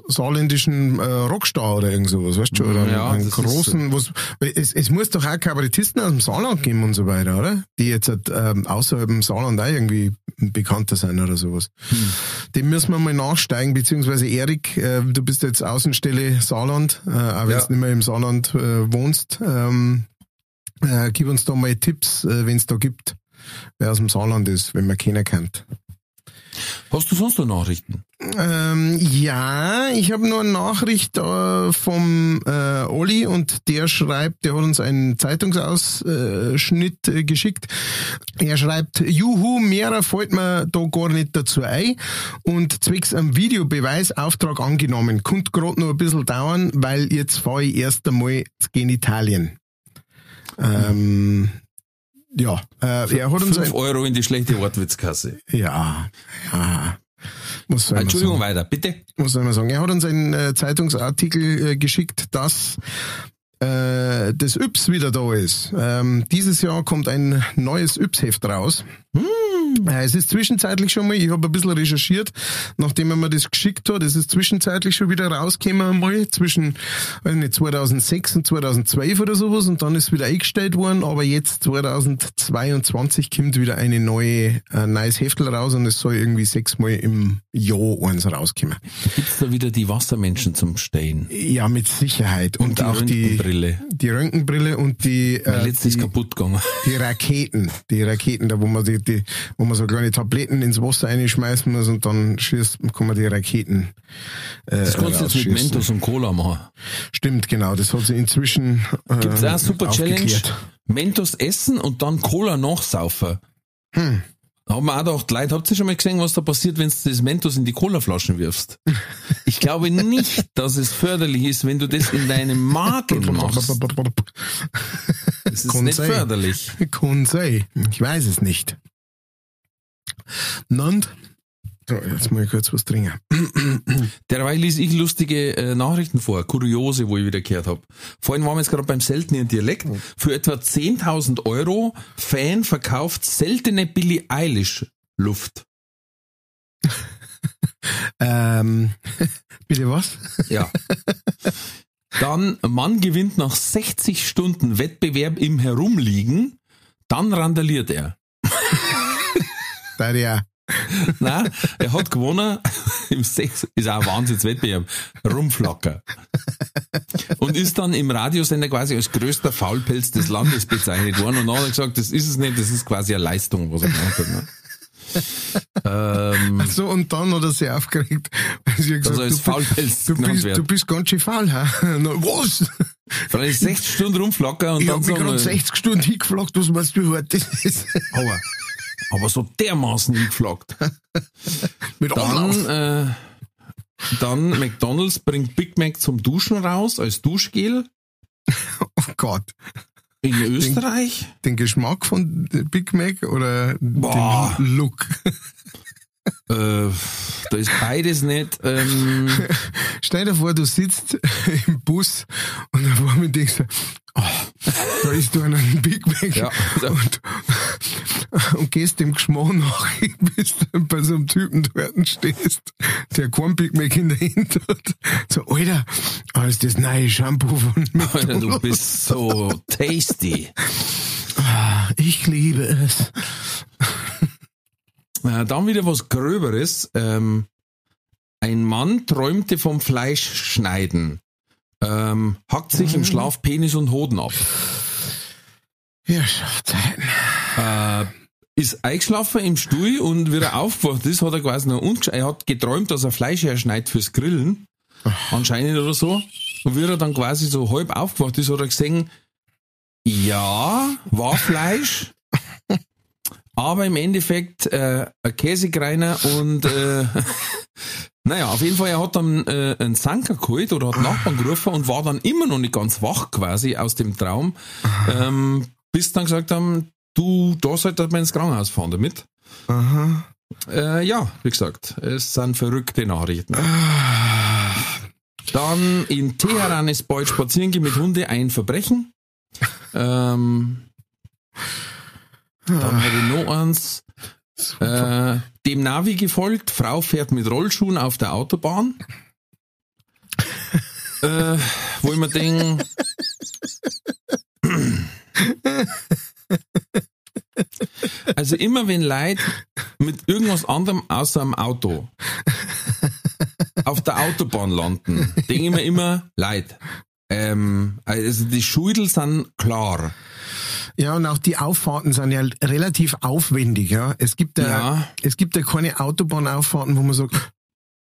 saarländischen äh, Rockstar oder irgend sowas, weißt du? Oder ja, einen großen, was, es, es muss doch auch Kabarettisten aus dem Saarland geben und so weiter, oder? Die jetzt ähm, außerhalb dem Saarland auch irgendwie bekannter sein oder sowas. Hm. Dem müssen wir mal nachsteigen, beziehungsweise Erik, äh, du bist jetzt Außenstelle Saarland, äh, auch wenn ja. du nicht mehr im Saarland äh, wohnst. Ähm, äh, gib uns da mal Tipps, äh, wenn es da gibt, wer aus dem Saarland ist, wenn man keiner kennt. Hast du sonst noch Nachrichten? Ähm, ja, ich habe nur eine Nachricht äh, vom äh, Olli und der schreibt, der hat uns einen Zeitungsausschnitt äh, geschickt. Er schreibt, Juhu, mehrer fällt mir da gar nicht dazu ein und zwecks einem Videobeweisauftrag angenommen. Kommt gerade noch ein bisschen dauern, weil jetzt fahre ich erst einmal in Italien. Ähm, ja, äh, er hat uns 5 ein, Euro in die schlechte Wortwitzkasse. ja, ja. Man Entschuldigung, sagen? weiter, bitte. soll man sagen? Er hat uns einen äh, Zeitungsartikel äh, geschickt, dass äh, das Yps wieder da ist. Ähm, dieses Jahr kommt ein neues Yps-Heft raus. Äh, es ist zwischenzeitlich schon mal, ich habe ein bisschen recherchiert, nachdem er mir das geschickt hat, es ist zwischenzeitlich schon wieder rausgekommen mal, zwischen weiß nicht, 2006 und 2012 oder sowas und dann ist wieder eingestellt worden, aber jetzt 2022 kommt wieder eine neue, ein neues Heftel raus und es soll irgendwie sechsmal im Jahr eins rauskommen. Gibt's da wieder die Wassermenschen zum Stehen? Ja, mit Sicherheit. Und, die auch die, Röntgenbrille. die Röntgenbrille und die, äh, ist die, kaputt gegangen. die Raketen. Die Raketen, da wo man die, die, wo man so kleine Tabletten ins Wasser einschmeißen muss und dann schießt, kann man die Raketen. Äh, Das kannst du jetzt mit. Mentos und Cola machen. Stimmt, genau. Das hat sie inzwischen. Äh, Gibt's auch eine super Challenge? Mentos essen und dann Cola nachsaufen. Hm. Da haben wir auch gedacht, Leute, habt ihr schon mal gesehen, was da passiert, wenn du das Mentos in die Colaflaschen wirfst? Ich glaube nicht, dass es förderlich ist, wenn du das in deinem Magen machst. Das ist Kann nicht sein. förderlich. Kann sein. Ich weiß es nicht. Und? So, jetzt muss ich kurz was trinken. Derweil lese ich lustige äh, Nachrichten vor, kuriose, wo ich wieder gehört habe. Vorhin waren wir jetzt gerade beim seltenen Dialekt. Für etwa 10.000 Euro Fan verkauft seltene Billie Eilish Luft. Ähm, bitte was? Ja. Dann Mann gewinnt nach 60 Stunden Wettbewerb im Herumliegen, dann randaliert er. Da ja. Na, er hat gewonnen im Sex, ist auch ein Wahnsinnswettbewerb, Rumflacker. Und ist dann im Radiosender quasi als größter Faulpelz des Landes bezeichnet worden und dann hat er gesagt, das ist es nicht, das ist quasi eine Leistung, was er gemacht hat. Ne? ähm, So, und dann hat er sich aufgeregt, weil sie gesagt, er als du, Faulpelz du, bist, du bist ganz schön faul? Na, was? Weil ich 60 Stunden rumflacker und Ich dann hab mich sagen gerade wir, 60 Stunden hingefragt, was meinst du, ist? Aua. Aber so dermaßen hingeflaggt. Mit. Dann, äh, dann McDonalds bringt Big Mac zum Duschen raus als Duschgel Oh Gott. in Österreich. Den Geschmack von Big Mac oder Boah. den Look? Äh, da ist beides nicht. Ähm, Stell dir vor, du sitzt im Bus und auf einmal denkst du, oh, da ist du einen Big Mac Ja. und, und gehst dem Geschmack nach, bis du bei so einem Typen dort stehst, der kein Big Mac in der Hand hat. So, Alter, ah, ist das neue Shampoo von Alter, du bist so tasty. Ich liebe es. Äh, dann wieder was Gröberes. Ähm, ein Mann träumte vom Fleischschneiden. Ähm, hackt sich im Schlaf Penis und Hoden ab. Ja, Schafzeiten. Äh, ist eingeschlafen im Stuhl und wie er aufgewacht ist, hat er quasi noch er hat geträumt, dass er Fleisch herschneidet fürs Grillen. Anscheinend oder so. Und wie er dann quasi so halb aufgewacht ist, hat er gesehen, ja, war Fleisch, aber im Endeffekt äh, ein Käsekreiner und äh, naja, auf jeden Fall, er hat dann äh, einen Sanker geholt oder hat Nachbarn gerufen und war dann immer noch nicht ganz wach quasi aus dem Traum, ähm, bis dann gesagt haben, du, da sollte man ins Krankenhaus fahren damit. Aha. Äh, ja, wie gesagt, es sind verrückte Nachrichten. Dann in Teheran ist bald Spazierengehen mit Hunde ein Verbrechen. Ähm, dann habe ich noch eins. Äh, dem Navi gefolgt, Frau fährt mit Rollschuhen auf der Autobahn. äh, wo ich mir denke, also immer wenn Leute mit irgendwas anderem außer einem Auto auf der Autobahn landen, denke ich mir immer, Leute, ähm, also die Schudel sind klar. Ja, und auch die Auffahrten sind ja relativ aufwendig, ja. Es gibt ja, Ja. es gibt ja keine Autobahnauffahrten, wo man sagt,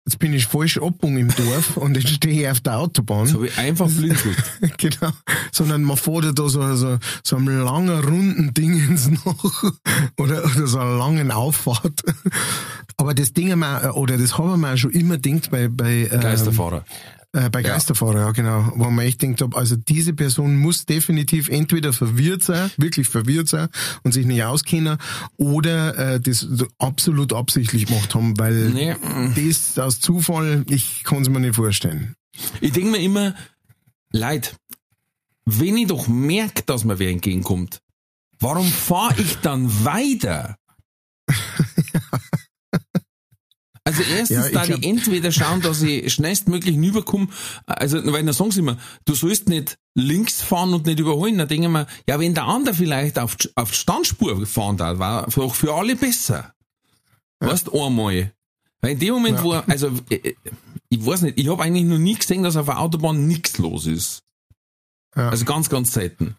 jetzt bin ich falsch abgebogen im Dorf und jetzt stehe ich auf der Autobahn. Habe ich einfach blinzelt. genau. Sondern man fährt da so, so, so einem langen, runden Dingens noch. oder, oder so einer langen Auffahrt. Aber das Ding haben wir, oder das haben wir auch schon immer gedacht bei, bei, ähm, Geisterfahrer. Äh, bei Geisterfahrer, ja genau, wo man echt denkt, also diese Person muss definitiv entweder verwirrt sein, wirklich verwirrt sein und sich nicht auskennen, oder äh, das so absolut absichtlich gemacht haben, weil Nee. das aus Zufall, ich kann es mir nicht vorstellen. Ich denke mir immer, Leid, wenn ich doch merke, dass mir wer entgegenkommt, warum fahre ich dann weiter? Also erstens, Ja, da ich entweder schauen, dass ich schnellstmöglich hinüberkomme, also, weil dann sagen sie immer, du sollst nicht links fahren und nicht überholen, dann denke ich mir, ja, wenn der andere vielleicht auf, die- auf die Standspur fahren darf, war doch für alle besser. Weißt einmal. Weil in dem Moment, Ja. wo, also, äh, ich weiß nicht, ich habe eigentlich noch nie gesehen, dass auf der Autobahn nichts los ist. Ja. Also ganz, ganz selten.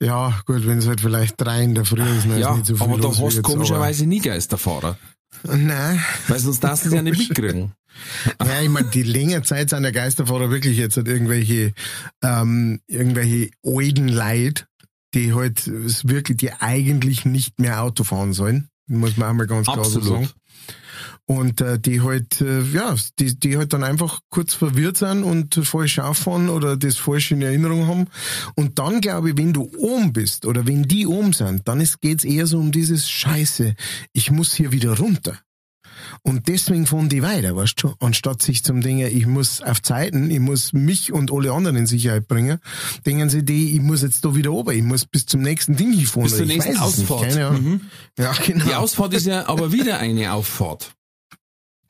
Ja, gut, wenn es halt vielleicht drei in der Früh ist, dann Ja, ist nicht so viel aber da los wie hast du komischerweise nie Geisterfahrer. Nein. Weil sonst darfst du es ja nicht mitkriegen. Ja, ich meine, die längere Zeit sind der Geisterfahrer wirklich jetzt halt irgendwelche, ähm, irgendwelche alten Leute, die halt wirklich, die eigentlich nicht mehr Auto fahren sollen. Muss man einmal ganz klar so sagen. Und äh, die halt, äh, ja, die, die halt dann einfach kurz verwirrt sind und falsch auffahren oder das falsch in Erinnerung haben. Und dann glaube ich, wenn du oben bist oder wenn die oben sind, dann ist, geht's eher so um dieses Scheiße, ich muss hier wieder runter. Und deswegen fahren die weiter, weißt du, anstatt sich zum Dingen, ich muss auf Zeiten, ich muss mich und alle anderen in Sicherheit bringen, denken sie die, ich muss jetzt da wieder oben, ich muss bis zum nächsten Ding hinfahren. Bis zur nächsten es nicht, Ausfahrt. keine Ahnung. Mhm. Ja, genau. Die Ausfahrt ist ja aber wieder eine Auffahrt.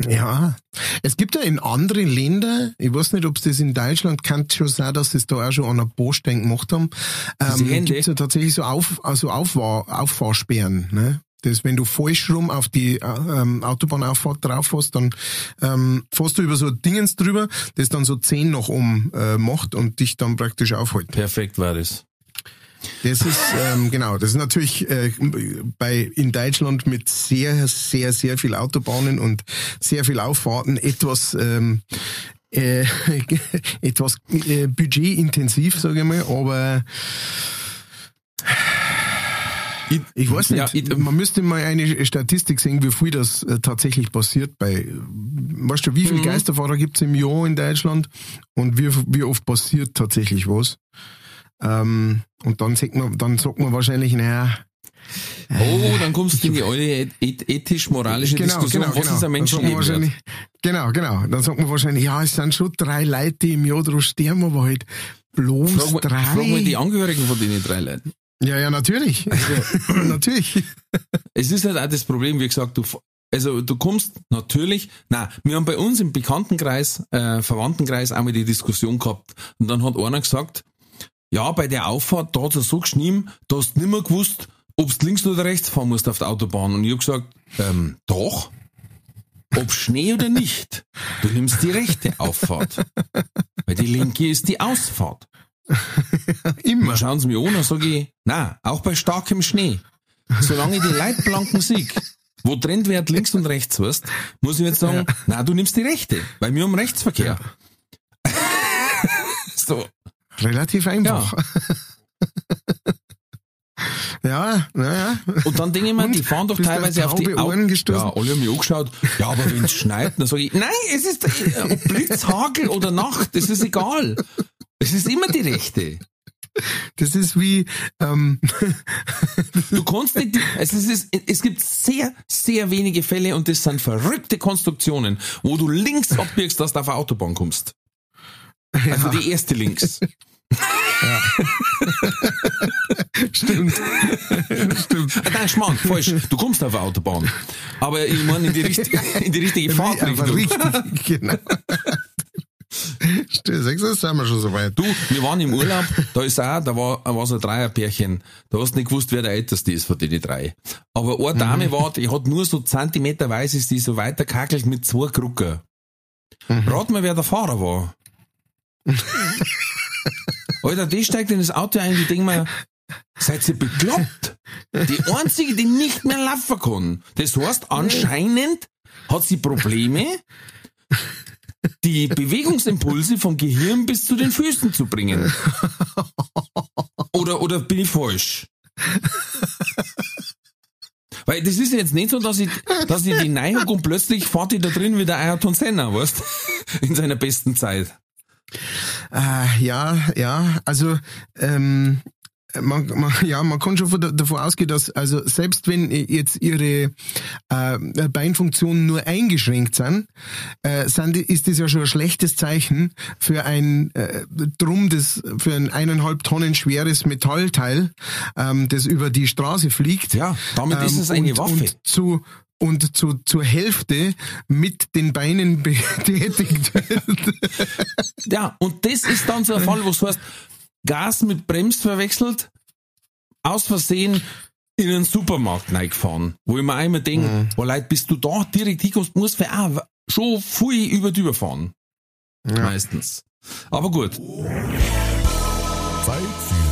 Ja, es gibt ja in anderen Ländern, ich weiß nicht, ob es das in Deutschland kann schon sein, dass sie es da auch schon an der Poststelle gemacht haben. Ähm, gibt ja tatsächlich so, Auf, also Auffahr, Auffahrsperren. Ne? Das, wenn du falsch rum auf die äh, ähm, Autobahnauffahrt drauf fährst, dann ähm, fährst du über so Dingens drüber, das dann so 10 nach oben äh, macht und dich dann praktisch aufhält. Perfekt war das. Das ist ähm, genau, das ist natürlich äh, bei in Deutschland mit sehr, sehr, sehr viel Autobahnen und sehr viel Auffahrten etwas ähm, äh, etwas äh, budgetintensiv, sage ich mal, aber ich weiß nicht, Ja, man müsste mal eine Statistik sehen, wie viel das äh, tatsächlich passiert bei, weißt du, wie viele Mhm. Geisterfahrer gibt's im Jahr in Deutschland und wie, wie oft passiert tatsächlich was? Ähm, und dann sagt man, dann sagt man wahrscheinlich, naja, Oh, dann kommst du in die alte eth- ethisch-moralische Diskussion. Was ist ein man Menschenleben genau, genau. Dann sagt man wahrscheinlich, ja, es sind schon drei Leute, die im Jahr draus sterben, aber halt bloß Frag mal, drei. frag mal die Angehörigen von den drei Leuten. ja, ja, natürlich. natürlich. Es ist halt auch das Problem, wie gesagt, du, also du kommst natürlich, na, wir haben bei uns im Bekanntenkreis, äh, Verwandtenkreis einmal die Diskussion gehabt und dann hat einer gesagt, ja, bei der Auffahrt, da hat er so geschnien, da hast du nicht mehr gewusst, ob du links oder rechts fahren musst auf der Autobahn. Und ich hab gesagt, ähm, doch. Ob Schnee oder nicht, du nimmst die rechte Auffahrt. Weil die linke ist die Ausfahrt. Immer. Dann schauen sie mich an und sage ich, na, auch bei starkem Schnee. Solange ich die Leitplanken sehe, wo Trendwert links und rechts hast, muss ich jetzt sagen, na, du nimmst die rechte, weil wir haben Rechtsverkehr. so, Relativ einfach. Ja, naja. und dann denke ich mir, die fahren doch teilweise auf die Ohren gestoßen? Ja, alle haben mich angeschaut. Ja, aber wenn es schneit, dann sage ich, nein, es ist äh, ob Blitz, Hagel oder Nacht, das ist egal. Es ist immer die rechte. Das ist wie, ähm, Du kannst nicht, also es, ist, es gibt sehr, sehr wenige Fälle und das sind verrückte Konstruktionen, wo du links abbiegst, dass du auf eine Autobahn kommst. Also die erste links. stimmt. stimmt. Ah, Nein, Schmarrn, falsch. Du kommst auf eine Autobahn. Aber ich meine in die richtige, in die richtige Fahrtrichtung. richtig, genau. Stimmt, sechs ist sind wir schon soweit. Du, wir waren im Urlaub, da ist auch, da war, war so ein Dreierpärchen. Da hast du nicht gewusst, wer der Älteste ist von den drei. Aber eine Dame war, die hat nur so zentimeterweise ist die so weiterkackelt mit zwei Krücken. Rat mal, wer der Fahrer war. Alter, die steigt in das Auto ein, die denkt mir, Seid ihr bekloppt? Die einzige, die nicht mehr laufen kann. Das heißt, anscheinend hat sie Probleme, die Bewegungsimpulse vom Gehirn bis zu den Füßen zu bringen. Oder, oder bin ich falsch? Weil das ist jetzt nicht so, dass ich, dass ich die Neigung und plötzlich fahrt die da drin wie der Ayrton Senna, weißt In seiner besten Zeit. Äh, ja, ja, also ähm, man, man, ja, man kann schon davon ausgehen, dass also selbst wenn jetzt ihre äh, Beinfunktionen nur eingeschränkt sind, äh, sind, ist das ja schon ein schlechtes Zeichen für ein äh, Drum, das für ein eineinhalb Tonnen schweres Metallteil, ähm, das über die Straße fliegt. Ja, damit ähm, ist es eine und, Waffe. Und zu und zu, zur Hälfte mit den Beinen betätigt wird. Ja, und das ist dann so ein Fall, wo du heißt, Gas mit Brems verwechselt, aus Versehen in einen Supermarkt reingefahren, wo ich mir einmal denke, mhm. oh Leute, bis du da direkt hinkommst, musst du auch schon viel über die überfahren. Ja. Meistens. Aber gut. Zeit für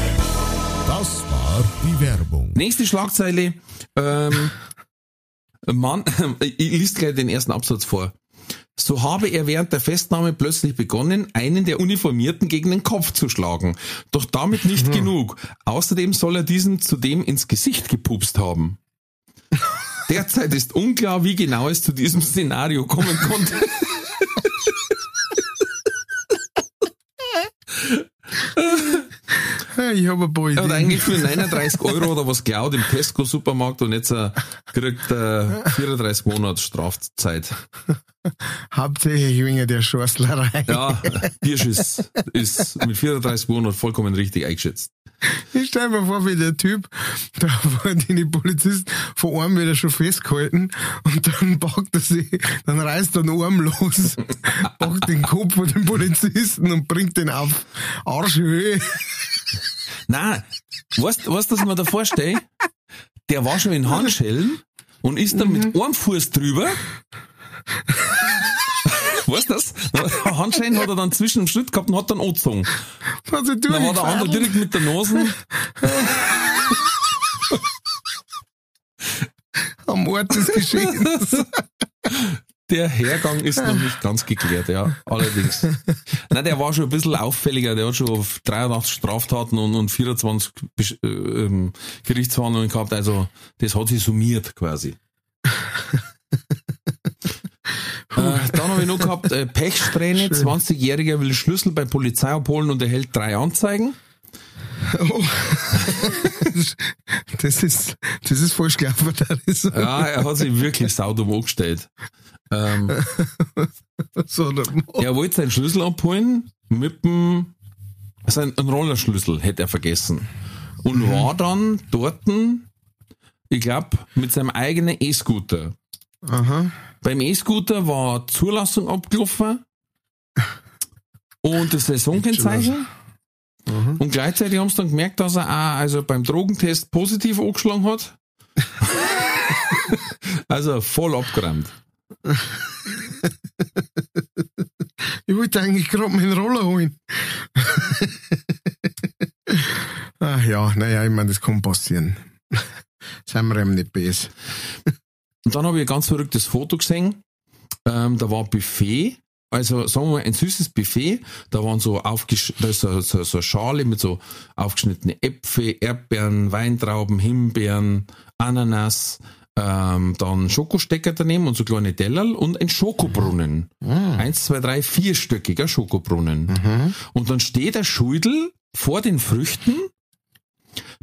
Das war die Werbung. Nächste Schlagzeile. Ähm, Mann, ich lese gleich den ersten Absatz vor. So habe er während der Festnahme plötzlich begonnen, einen der Uniformierten gegen den Kopf zu schlagen. Doch damit nicht mhm. genug. Außerdem soll er diesen zudem ins Gesicht gepupst haben. Derzeit ist unklar, wie genau es zu diesem Szenario kommen konnte. ich habe ein paar Ideen. Er hat eigentlich für 39 Euro oder was klaut im Tesco-Supermarkt und jetzt äh, kriegt er 34 Monate Strafzeit. Hauptsächlich wegen der Schorstlerei. Ja, Bierschiss ist mit 34 Monaten vollkommen richtig eingeschätzt. Ich stelle mir vor, wie der Typ, da war die Polizist vor einem wieder schon festgehalten und dann packt er sich, dann reißt er den Arm los, packt den Kopf von dem Polizisten und bringt den auf Arschhöhe. Nein, weißt du, was ich mir da vorstelle? Der war schon in Handschellen und ist dann mit mhm. einem Fuß drüber. weißt du das? Handschellen hat er dann zwischen dem Schritt gehabt und hat dann angezogen. Dann war der andere direkt mit der Nase. Am Ort des Geschehens. Der Hergang ist noch nicht ganz geklärt, ja, allerdings. Nein, der war schon ein bisschen auffälliger, der hat schon 83 Straftaten und, und 24 äh, ähm, Gerichtsverhandlungen gehabt, also das hat sich summiert quasi. Äh, dann habe ich noch gehabt, äh, Pechsträhne, 20-Jähriger will Schlüssel bei Polizei abholen und erhält drei Anzeigen. Oh. Das ist, das ist falsch gelaufen. Ja, er hat sich wirklich saudumm angestellt. Ähm, so, er wollte seinen Schlüssel abholen mit dem, sein Rollerschlüssel hätte er vergessen. Und mhm. war dann dort, ich glaube, mit seinem eigenen E-Scooter. Aha. Beim E-Scooter war Zulassung abgelaufen und das Saisonkennzeichen. Mhm. Und gleichzeitig haben sie dann gemerkt, dass er auch also beim Drogentest positiv angeschlagen hat. also voll abgeräumt. Ich wollte eigentlich gerade meinen Roller holen. Ach ja, naja, ich meine, das kann passieren. Seien wir ihm nicht böse. Und dann habe ich ein ganz verrücktes Foto gesehen. Ähm, da war ein Buffet, also sagen wir mal ein süßes Buffet. Da waren so aufgesch da ist so, so, so eine Schale mit so aufgeschnittene Äpfel, Erdbeeren, Weintrauben, Himbeeren, Ananas, ähm, dann Schokostecker daneben und so kleine Tellerl und ein Schokobrunnen. Mhm. Eins, zwei, drei, vierstöckiger Schokobrunnen. Mhm. Und dann steht der Schuldel vor den Früchten.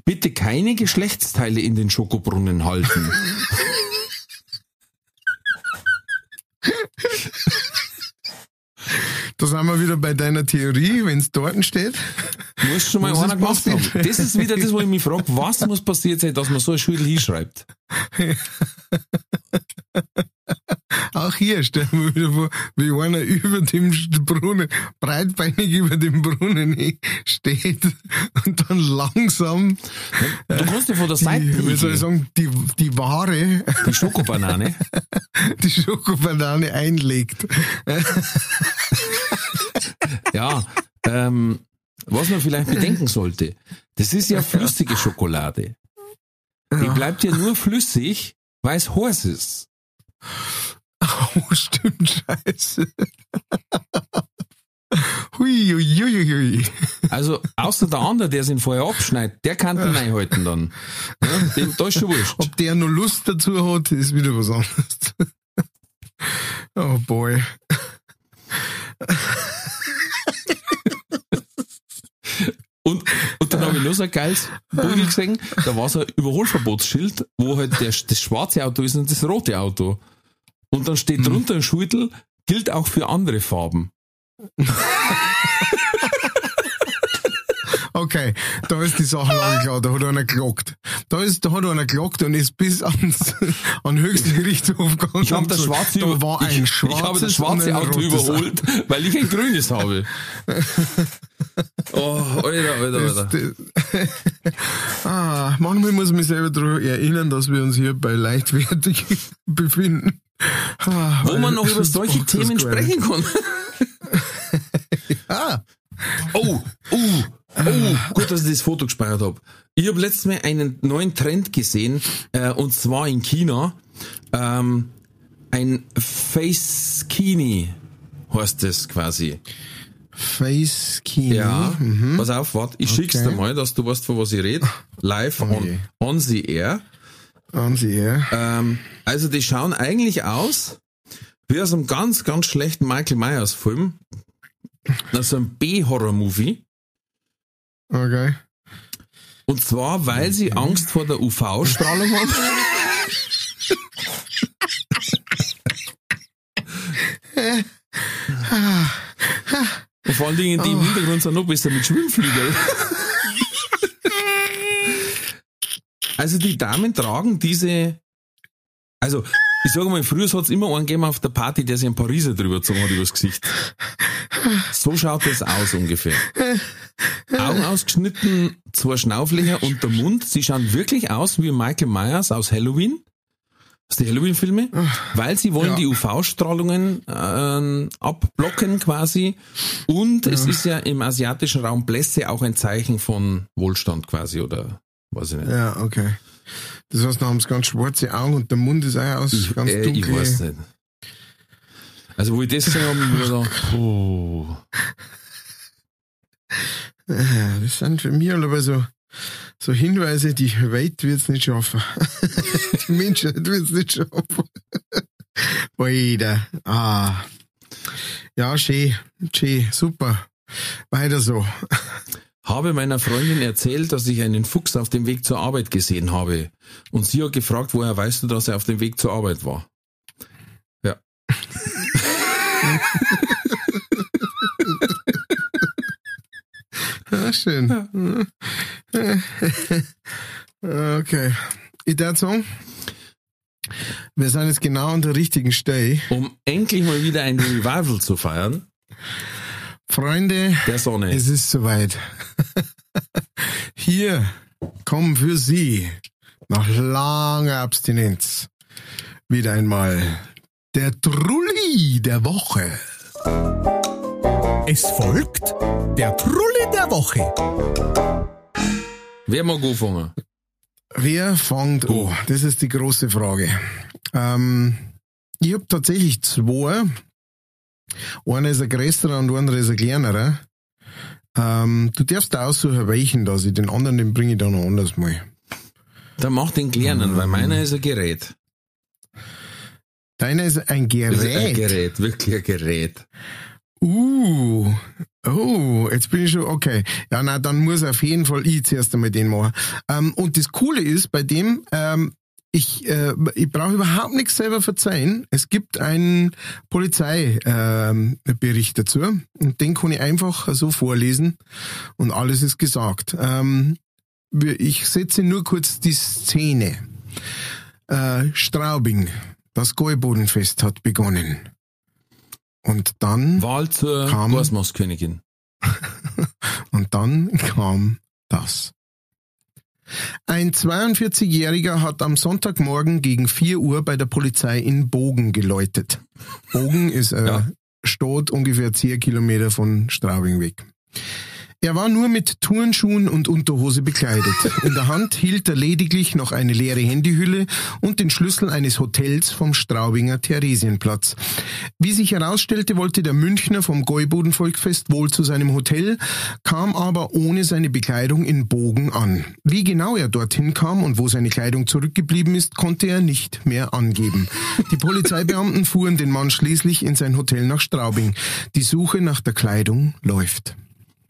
Bitte keine Geschlechtsteile in den Schokobrunnen halten. Da sind wir wieder bei deiner Theorie, wenn es dort steht. muss schon mal einer gemacht haben. Das ist wieder das, wo ich mich frage, was muss passiert sein, dass man so ein Schüttel hinschreibt? Auch hier stellen wir wieder vor, wie einer über dem Brunnen, breitbeinig über dem Brunnen steht und dann langsam, Du musst ja von der Seite die, wie soll ich sagen, die, die Ware, die Schokobanane. die Schokobanane einlegt. Ja, ähm, was man vielleicht bedenken sollte, das ist ja flüssige Schokolade. Die bleibt ja nur flüssig, weil es heiß ist. Oh, stimmt, scheiße. Hui, hui, hui, hui. Also, außer der andere, der sich vorher abschneidet, der kann den einhalten dann. Ja, dem, da ist schon wurscht. Ob der noch Lust dazu hat, ist wieder was anderes. Oh boy. Und, und dann habe ich noch so ein geiles Bild gesehen, da war so ein Überholverbotsschild, wo halt der, das schwarze Auto ist und das rote Auto. Und dann steht drunter ein Schuldel, gilt auch für andere Farben. Okay, da ist die Sache lang klar, da hat einer gelockt. Da ist, da hat einer gelockt und ist bis ans, an den höchsten Gerichtshof gegangen. Ich habe das schwarze, da war ein ich, ich habe das schwarze Auto überholt, weil ich ein grünes habe. Oh, Alter, Alter, Alter. ah, manchmal muss ich mich selber daran erinnern, dass wir uns hier bei leichtwertig befinden. Ah, Wo man noch über solche Themen sprechen kann. Ah, Oh, oh, oh, gut, dass ich das Foto gespeichert habe. Ich habe letztes Mal einen neuen Trend gesehen, äh, und zwar in China. Ähm, ein Face Kini heißt das quasi. Face Kino. Ja, pass auf, warte, ich schick's Mhm. Okay. dir mal, dass du weißt, von was ich rede. Live on, je. on the air. Haben Sie, ja. Ähm, also die schauen eigentlich aus wie aus einem ganz, ganz schlechten Michael Myers Film. Also ein B-Horror-Movie. Okay. Und zwar, weil sie Angst vor der UV-Strahlung haben. Und vor allen Dingen die im Hintergrund sind noch besser mit Schwimmflügeln. Also die Damen tragen diese, also ich sage mal, früher hat es immer einen gegeben auf der Party, der sich einen Pariser drüber gezogen hat übers Gesicht. So schaut das aus ungefähr. Augen ausgeschnitten, zwei Schnauflöcher und der Mund. Sie schauen wirklich aus wie Michael Myers aus Halloween. Aus den Halloween-Filme. Weil sie wollen Ja. die UV-Strahlungen ähm, abblocken quasi. Und es ist ja im asiatischen Raum Blässe auch ein Zeichen von Wohlstand quasi oder weiß ich nicht. Ja, okay. Das heißt, da haben sie ganz schwarze Augen und der Mund ist auch aus Ich, ganz äh, dunkel. ich weiß nicht. Also wo ich das gesehen habe, habe ich mir gedacht, oh. Das sind für mich aber so, so Hinweise, die Welt wird's nicht schaffen. die Menschheit wird's nicht schaffen. Weiter. Ah. Ja, schön, schön, super. Weiter so. Habe meiner Freundin erzählt, dass ich einen Fuchs auf dem Weg zur Arbeit gesehen habe. Und sie hat gefragt, woher weißt du, dass er auf dem Weg zur Arbeit war? Ja. Ja, schön. Okay. Ich sagen, wir sind jetzt genau an der richtigen Stelle. Um endlich mal wieder ein Revival zu feiern, Freunde, der Sonne. Es ist soweit. Hier kommen für Sie nach langer Abstinenz wieder einmal der Trulli der Woche. Es folgt der Trulli der Woche. Wer mag anfangen? Wer fängt an? Das ist die große Frage. Ähm, ich habe tatsächlich zwei. Einer ist ein größerer und einer ist ein kleinerer. Ähm, du darfst da aussuchen, welchen das ich. Den anderen, den bringe ich dann noch anders mal. Dann mach den kleinen, weil meiner ist ein Gerät. Deiner ist ein Das ist ein Gerät. Gerät, wirklich ein Gerät. Uh, oh, jetzt bin ich schon, okay. Ja, na, dann muss auf jeden Fall ich zuerst einmal den machen. Ähm, und das Coole ist bei dem, ähm, ich, äh, ich brauche überhaupt nichts selber verzeihen. Es gibt einen Polizeibericht Bericht dazu und den kann ich einfach so vorlesen und alles ist gesagt. Ähm, ich setze nur kurz die Szene. Äh, Straubing, das Gäubodenfest hat begonnen. Und dann Wahl zur kam, und dann kam das. Ein 42-Jähriger hat am Sonntagmorgen gegen 4 Uhr bei der Polizei in Bogen geläutet. Bogen ist äh, Ja. Stadt ungefähr 10 Kilometer von Straubing weg. Er war nur mit Turnschuhen und Unterhose bekleidet. In der Hand hielt er lediglich noch eine leere Handyhülle und den Schlüssel eines Hotels vom Straubinger Theresienplatz. Wie sich herausstellte, wollte der Münchner vom Gäubodenvolkfest wohl zu seinem Hotel, kam aber ohne seine Bekleidung in Bogen an. Wie genau er dorthin kam und wo seine Kleidung zurückgeblieben ist, konnte er nicht mehr angeben. Die Polizeibeamten fuhren den Mann schließlich in sein Hotel nach Straubing. Die Suche nach der Kleidung läuft.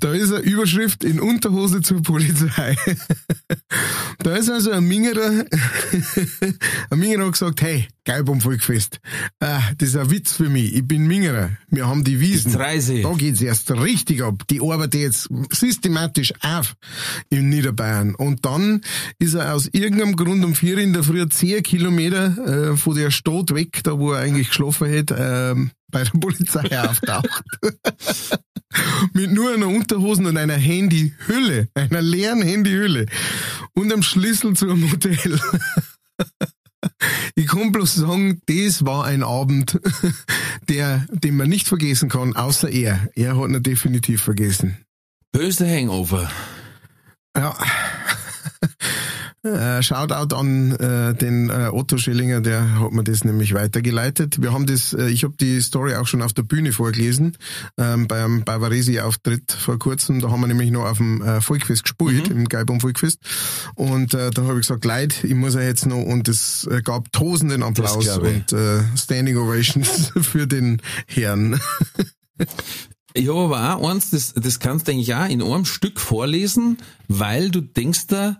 Da ist eine Überschrift in Unterhose zur Polizei. Da ist also ein Mingerer, ein Mingerer hat gesagt, hey, geil beim Volkfest. Ah, das ist ein Witz für mich. Ich bin Mingerer. Wir haben die Wiesen. Die Treise. Da geht's erst richtig ab. Die arbeite jetzt systematisch auf in Niederbayern. Und dann ist er aus irgendeinem Grund um vier in der Früh zehn Kilometer äh, von der Stadt weg, da wo er eigentlich geschlafen hätte, ähm, bei der Polizei auftaucht. Mit nur einer Unterhosen und einer Handyhülle, einer leeren Handyhülle und einem Schlüssel zu einem Hotel. Ich kann bloß sagen, das war ein Abend, der, den man nicht vergessen kann, außer er. Er hat ihn definitiv vergessen. Böse Hangover. Ja. Äh, Shoutout an äh, den äh, Otto Schillinger, der hat mir das nämlich weitergeleitet. Wir haben das, äh, ich habe die Story auch schon auf der Bühne vorgelesen, ähm, beim Bavaresi-Auftritt vor kurzem. Da haben wir nämlich noch auf dem äh, Volkfest gespielt, im Geibum Volkfest. Und äh, da habe ich gesagt, Leid, ich muss ja jetzt noch, und es äh, gab tosenden Applaus und äh, Standing Ovations für den Herrn. Ich habe aber auch eins, das, das kannst du eigentlich auch in einem Stück vorlesen, weil du denkst da,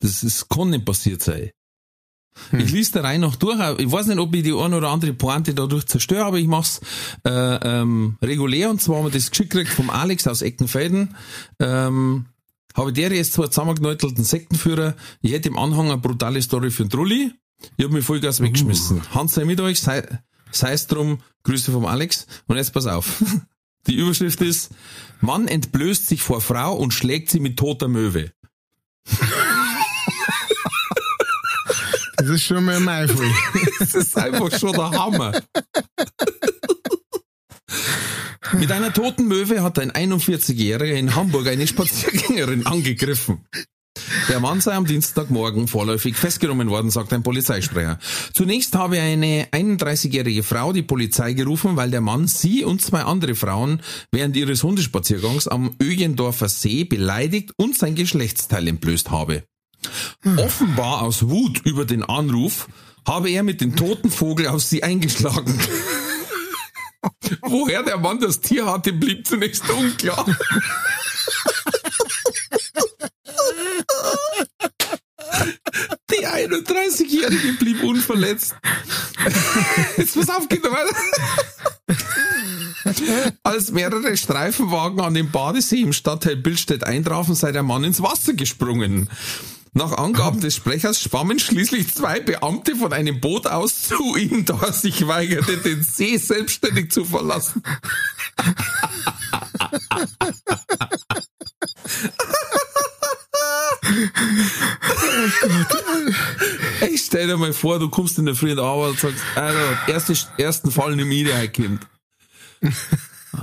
das ist, kann nicht passiert sein. Ich lese da rein noch durch. Ich weiß nicht, ob ich die eine oder andere Pointe dadurch zerstöre, aber ich mach's äh, ähm, regulär. Und zwar haben wir das geschickt gekriegt vom Alex aus Eckenfelden. Ähm, habe der jetzt zwar zusammengenäutelten Sektenführer. Ich hätte im Anhang eine brutale Story für den Trulli. Ich habe mich Vollgas weggeschmissen. Hans sei mit euch, sei, sei's drum, Grüße vom Alex. Und jetzt pass auf. Die Überschrift ist, Mann entblößt sich vor Frau und schlägt sie mit toter Möwe. Das ist schon mal mein Fall. Das ist einfach schon der Hammer. Mit einer toten Möwe hat ein 41-Jähriger in Hamburg eine Spaziergängerin angegriffen. Der Mann sei am Dienstagmorgen vorläufig festgenommen worden, sagt ein Polizeisprecher. Zunächst habe eine 31-jährige Frau die Polizei gerufen, weil der Mann sie und zwei andere Frauen während ihres Hundespaziergangs am Öjendorfer See beleidigt und sein Geschlechtsteil entblößt habe. Offenbar aus Wut über den Anruf habe er mit dem toten Vogel auf sie eingeschlagen. Woher der Mann das Tier hatte, blieb zunächst unklar. Die 31-Jährige blieb unverletzt. Jetzt pass auf, weiter. Als mehrere Streifenwagen an dem Badesee im Stadtteil Billstedt eintrafen, sei der Mann ins Wasser gesprungen. Nach Angaben des Sprechers schwammen schließlich zwei Beamte von einem Boot aus zu ihm, da er sich weigerte, den See selbstständig zu verlassen. Ich stell dir mal vor, du kommst in der Früh in der Arbeit und sagst, also, erste, ersten Fall nicht mehr reinkommt.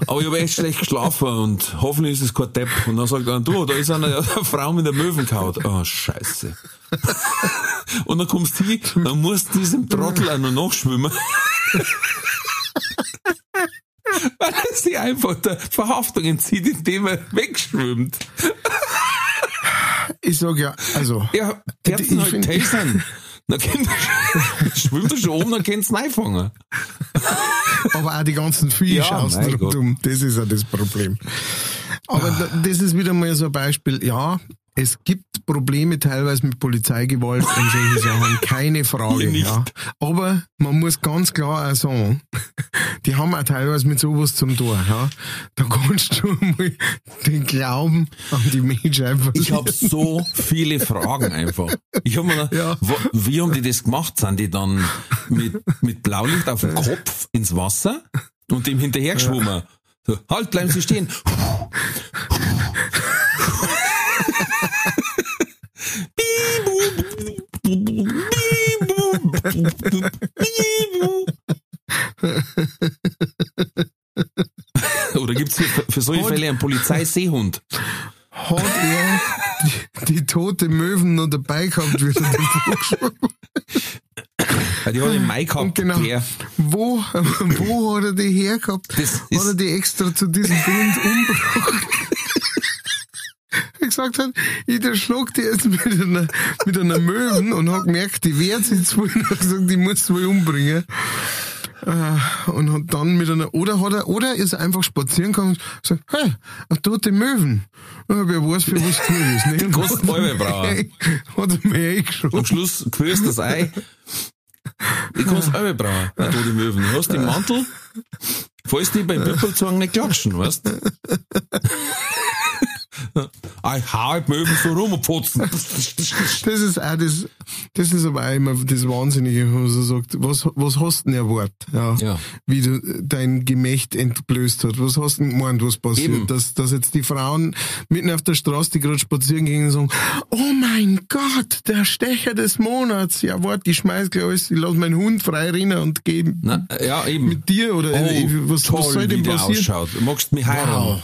Aber ich habe echt schlecht geschlafen und hoffentlich ist es kein Depp. Und dann sagt er, du, da ist eine, eine Frau mit der Möwenkaut. Oh, scheiße. Und dann kommst du hin, dann musst du diesem Trottel auch noch nachschwimmen. Weil er sich einfach der Verhaftung entzieht, indem er wegschwimmt. Ich sag ja, also. Ja, der Ich hat halt find- tasern. Dann kennt schwimmt er schon oben, dann kannst du ihn einfangen. aber auch die ganzen Fische Ja, außen das ist ja das Problem. Aber da, das ist wieder mal so ein Beispiel. Ja, es gibt Probleme teilweise mit Polizeigewalt und solche Sachen, keine Frage. Ja. Aber man muss ganz klar auch sagen, die haben auch teilweise mit sowas zum Tor. Ja. Da kannst du mal den Glauben an die Menschen einfach Ich habe so viele Fragen einfach. Ich habe mir gedacht, Ja. wo- wie haben die das gemacht? Sind die dann mit, mit Blaulicht auf dem Kopf ins Wasser und dem hinterher geschwommen? So, halt, bleiben Sie stehen. Oder gibt's hier für, für solche Fälle einen Polizeiseehund? hat er die, die tote Möwen noch dabei gehabt, wie er den Ja, die hat den Mai Und gehabt, genau, der. wo, wo hat er die hergehabt? Das hat er die extra zu diesem Grund umgebracht? Gesagt hat, ich erschlag die jetzt mit einer, mit einer Möwen und hat gemerkt, die wehrt sich jetzt wohl und hat gesagt, die muss wohl umbringen. Äh, Und hat dann mit einer, oder hat er, oder ist er einfach spazieren gegangen und gesagt, hey, eine tote Möwen. Ja, wer weiß, für was gut ist, ne? Kostet Bäume brauchen. Hat er mir am eingeschoben. Schluss quälst das Ei. Ich kann's auch brauchen, eine tote Möwen. Du hast den Mantel, falls die beim Büppelzwang nicht klatschen, weißt Ich hau halt Möwen so rum und fotzen. Das ist auch das, das ist aber auch immer das Wahnsinnige, wo man so sagt, was, was hast du denn erwartet, ja, Ja. wie du dein Gemächt entblößt hat, was hast du denn gemeint, was passiert, Eben. dass, dass jetzt die Frauen mitten auf der Straße, die gerade spazieren gehen, sagen, oh mein Gott, der Stecher des Monats, ja warte, ich schmeiß gleich alles, ich lass meinen Hund frei rennen und geh Na, ja, eben. mit dir oder oh, was, toll, was soll denn passieren? ausschaut. Magst du mich heiraten? Wow.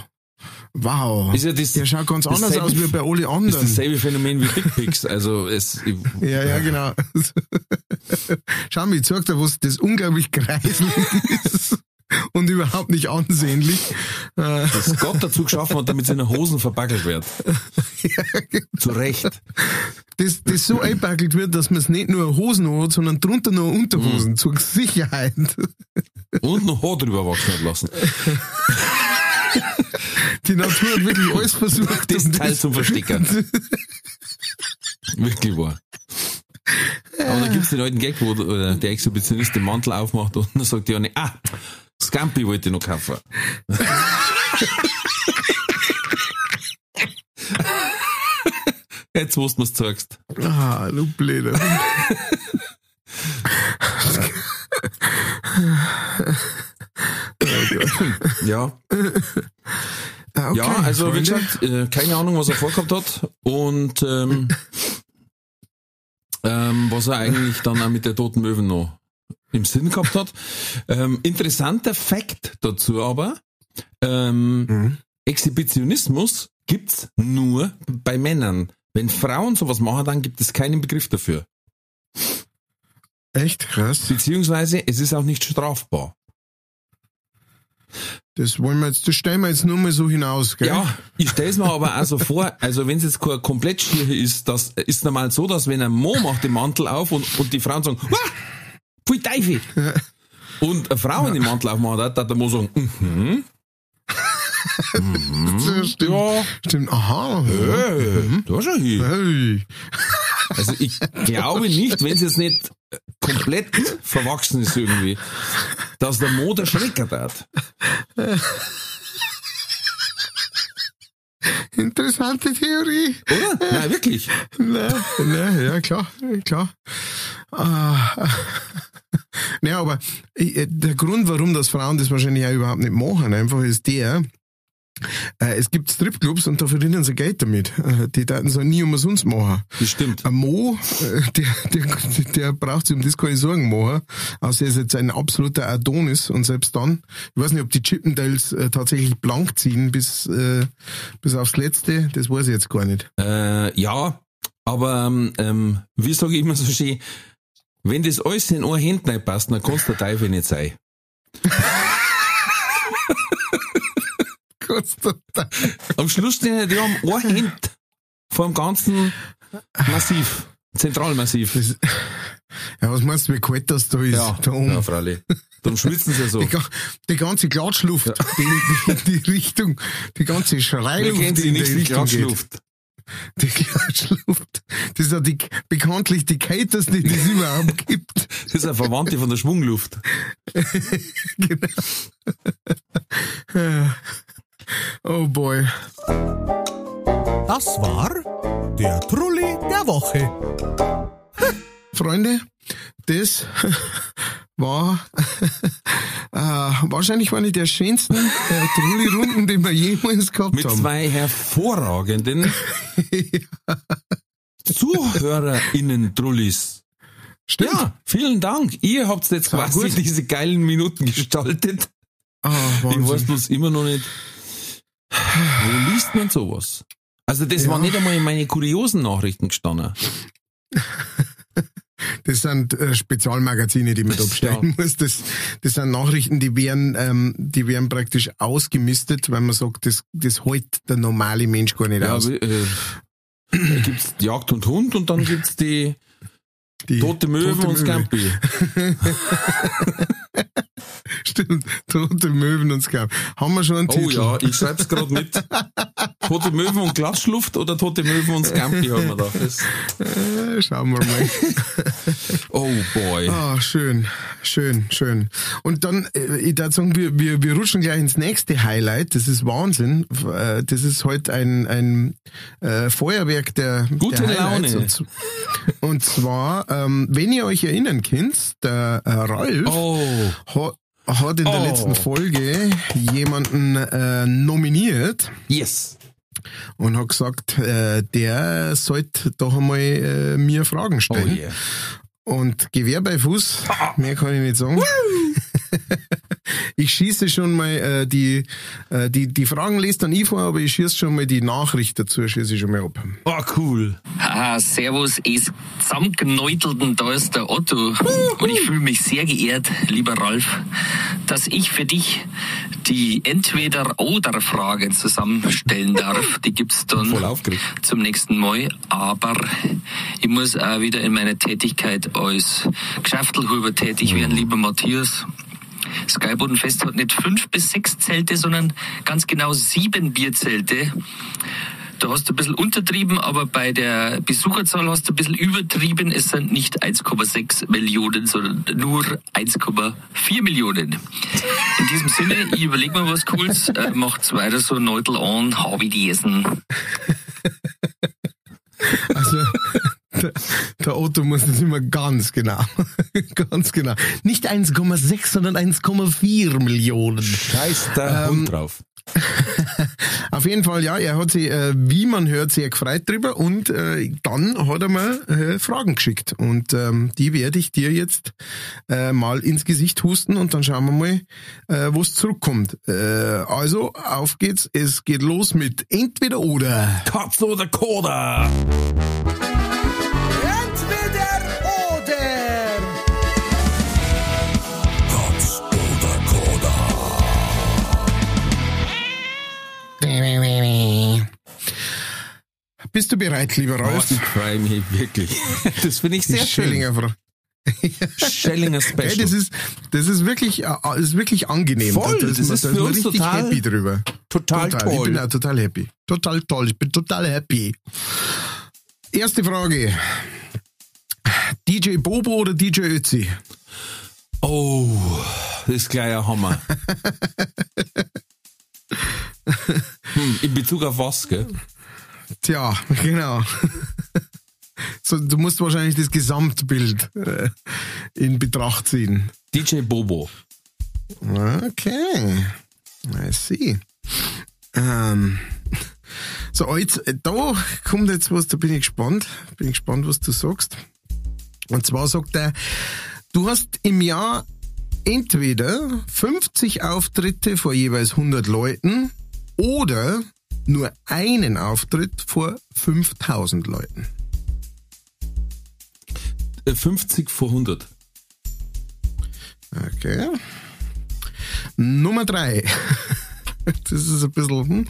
Wow. Ist ja das- der schaut ganz anders aus wie bei alle Das ist anderen. dasselbe Phänomen wie Dickpics. Also es, ich, Ja, ja, genau. Schau mir, ich zeig dir, was das unglaublich kreiselig ist und überhaupt nicht ansehnlich. Äh, das Gott dazu geschaffen hat, damit seine Hosen verbackelt wird. Zu Recht. Das, das so einpackelt wird, dass man es nicht nur Hosen hat, sondern drunter noch Unterhosen zur Sicherheit. Und noch Haar drüber wachsen hat lassen. Die Natur hat wirklich alles versucht. Das um Teil zum Verstecken. Wirklich wahr. Aber da gibt's den alten Gag, wo äh, der Exhibitionist den Mantel aufmacht und dann sagt die eine, ah, Scampi wollte ich noch kaufen. Jetzt, wo du mir's zeigst. Ah, du Blöder. Ja. Ah, okay, ja, also wie gesagt, äh, keine Ahnung, was er vorgehabt hat und ähm, ähm, was er eigentlich dann auch mit der toten Möwen noch im Sinn gehabt hat. Ähm, interessanter Fakt dazu aber, ähm, Mhm. Exhibitionismus gibt's nur bei Männern. Wenn Frauen sowas machen, dann gibt es keinen Begriff dafür. Echt krass. Beziehungsweise es ist auch nicht strafbar. Das wollen wir jetzt, das stellen wir jetzt nur mal so hinaus, gell? Ja, ich stell's mir aber auch so vor, also wenn es jetzt kein komplett Stier ist, das ist normal so, dass wenn ein Mann macht den Mantel auf und, und die Frauen sagen, Wah, pfui Teufel. Und eine Frau in den Mantel aufmacht, hat, hat der Mann sagen, mhm, So, stimmt. ja, Stimmt. Aha. äh, da schon hin. Hey. Also ich glaube nicht, wenn es jetzt nicht komplett verwachsen ist irgendwie, dass der Mo der Schrecker hat. Interessante Theorie. Oder? Nein, wirklich. Na, na, ja, klar, klar. Ah. Naja, aber äh, der Grund, warum das Frauen das wahrscheinlich auch überhaupt nicht machen, einfach ist der, es gibt Stripclubs und da verdienen sie Geld damit. Äh, Die daten so nie umsonst machen. Bestimmt. Ein Mo, äh, der, der, der braucht sich um das keine Sorgen machen, außer er ist jetzt ein absoluter Adonis und selbst dann, ich weiß nicht, ob die Chippendales äh, tatsächlich blank ziehen bis, äh, bis aufs Letzte, das weiß ich jetzt gar nicht. Äh, ja, aber ähm, ähm, wie sage ich immer so schön, wenn das alles in ein Hand nicht passt, dann kannst du der Teufel nicht sein. Gott sei Dank. Am Schluss stehen die haben Hand vor dem ganzen Massiv, Zentralmassiv. Ja, was meinst du, wie kalt das da ist? da oben? ja, Freilich. Dann schwitzen sie so. Die, die ganze Klatschluft, die, die, die Richtung, die ganze Schreiluft, kennt die sie nicht, die Richtung geht. Klatschluft? Die Klatschluft. Das ist ja die, bekanntlich die kälteste, die es überhaupt gibt. Das ist eine Verwandte von der Schwungluft. genau. Oh boy. Das war der Trulli der Woche. Freunde, das war äh, wahrscheinlich eine der schönsten äh, Trulli-Runden, die wir jemals gehabt Mit haben. zwei hervorragenden ZuhörerInnen-Trullis. Stimmt. Ja, vielen Dank. Ihr habt jetzt quasi gut. diese geilen Minuten gestaltet. Ah, Ich weiß bloß immer noch nicht, wo liest man sowas? Also das Ja. war nicht einmal in meine kuriosen Nachrichten gestanden. Das sind äh, Spezialmagazine, die man da bestellen muss. Das, das sind Nachrichten, die werden, ähm, die werden praktisch ausgemistet, weil man sagt, das, das hält der normale Mensch gar nicht Ja, aus. äh, da gibt's Jagd und Hund und dann gibt's die Die Tote Möwen Tote und Möwe. Scampi. Stimmt, Tote Möwen und Scam. Haben wir schon einen Oh Titel? ja, ich schreib's gerade mit. Tote Möwen und Klatschluft oder Tote Möwen und Scampi haben wir da. Das, Äh, schauen wir mal. oh boy. Ah, schön, schön, schön. Und dann, äh, ich würde sagen, wir, wir, wir rutschen gleich ins nächste Highlight. Das ist Wahnsinn. Äh, Das ist heute ein, ein äh, Feuerwerk der, Gute der. Laune. Und, und zwar, ähm, wenn ihr euch erinnern könnt, der äh, Ralf Oh, hat in der Oh. letzten Folge jemanden äh, nominiert yes. und hat gesagt, äh, der sollte doch einmal äh, mir Fragen Oh stellen. yeah. Und Gewehr bei Fuß, mehr kann ich nicht sagen. ich schieße schon mal äh, die, äh, die, die Fragen lest dann ich vor, aber ich schieße schon mal die Nachricht dazu, schieße ich schon mal ab. Oh, cool. Haha, servus, es zusammengeneutelten, da ist der Otto. Und ich fühle mich sehr geehrt, lieber Ralf, dass ich für dich die Entweder-Oder-Fragen zusammenstellen darf. Die gibt's dann Voll aufgeregt. zum nächsten Mal. Aber ich muss auch wieder in meiner Tätigkeit als Geschäftelhuber tätig werden, lieber Matthias. Skybodenfest hat nicht fünf bis sechs Zelte, sondern ganz genau sieben Bierzelte. Da hast du ein bisschen untertrieben, aber bei der Besucherzahl hast du ein bisschen übertrieben. Es sind nicht 1,6 Millionen, sondern nur 1,4 Millionen. In diesem Sinne, ich überleg mir was Cooles, äh, macht's weiter so Neutel an, hab ich die essen. Also, der, der Otto muss das immer ganz genau, ganz genau. Nicht 1,6, sondern 1,4 Millionen. Scheiß der Ähm, Hund drauf. Auf jeden Fall, ja, er hat sich, äh, wie man hört, sehr gefreut drüber und äh, dann hat er mir äh, Fragen geschickt und ähm, die werde ich dir jetzt äh, mal ins Gesicht husten und dann schauen wir mal, äh, was zurückkommt. Äh, also, auf geht's, es geht los mit entweder oder. Katz oder Koda? Bist du bereit, lieber ich freue mich wirklich. Das finde ich sehr schön. Schillinger Frau. Schellinger Hey, Special. das ist, das ist wirklich, äh, ist wirklich angenehm. Voll, da, das man- ist für uns total happy drüber. total, Ich toll. bin auch total happy. Total toll. Ich bin total happy. Erste Frage. DJ Bobo oder DJ Ötzi? Oh, das ist gleich ein Hammer. hm, in Bezug auf was, gell? Tja, genau. So, du musst wahrscheinlich das Gesamtbild äh, in Betracht ziehen. DJ Bobo. Okay. I see. Ähm, so, jetzt, äh, da kommt jetzt was, da bin ich gespannt. Bin ich gespannt, was du sagst. Und zwar sagt er, du hast im Jahr entweder 50 Auftritte vor jeweils 100 Leuten oder nur einen Auftritt vor 5000 Leuten. Äh, 50 vor 100. Okay. Nummer drei. Das ist ein bisschen, hm.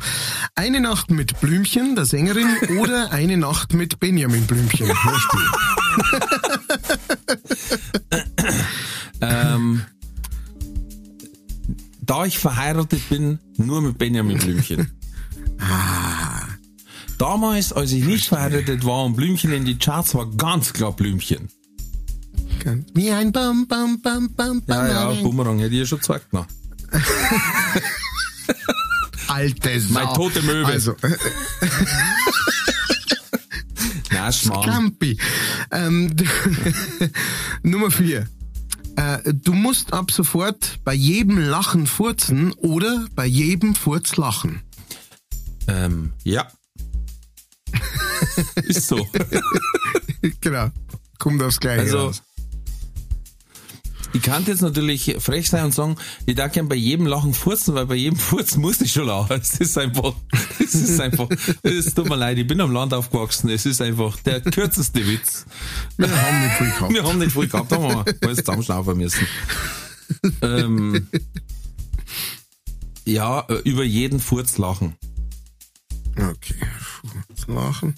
Eine Nacht mit Blümchen, der Sängerin, oder eine Nacht mit Benjamin Blümchen. Ähm, da ich verheiratet bin, nur mit Benjamin Blümchen. Ah. Damals, als ich nicht verheiratet war und Blümchen in die Charts war, ganz klar Blümchen. Wie ein Bam, Bam, Bam, Bam, Ja, ja, Bam. Bumerang hätte ich ja schon gezeigt. noch. Alte Sau. Meine tote Möwe. Also, Nein, Schmarrn. Campi. Ähm, Nummer vier. Äh, du musst ab sofort bei jedem Lachen furzen oder bei jedem Furz lachen. Ähm, ja. Ist so. genau. Kommt aufs Gleiche Also, raus. ich kann jetzt natürlich frech sein und sagen, ich darf gern bei jedem Lachen furzen, weil bei jedem Furzen muss ich schon lachen. Es ist einfach, es ist einfach, es tut mir leid, ich bin am Land aufgewachsen, es ist einfach der kürzeste Witz. Wir haben nicht viel gehabt. Wir haben nicht viel gehabt, haben wir alles zusammenschnaufen müssen. ähm, ja, über jeden Furz lachen. Okay, Furz lachen.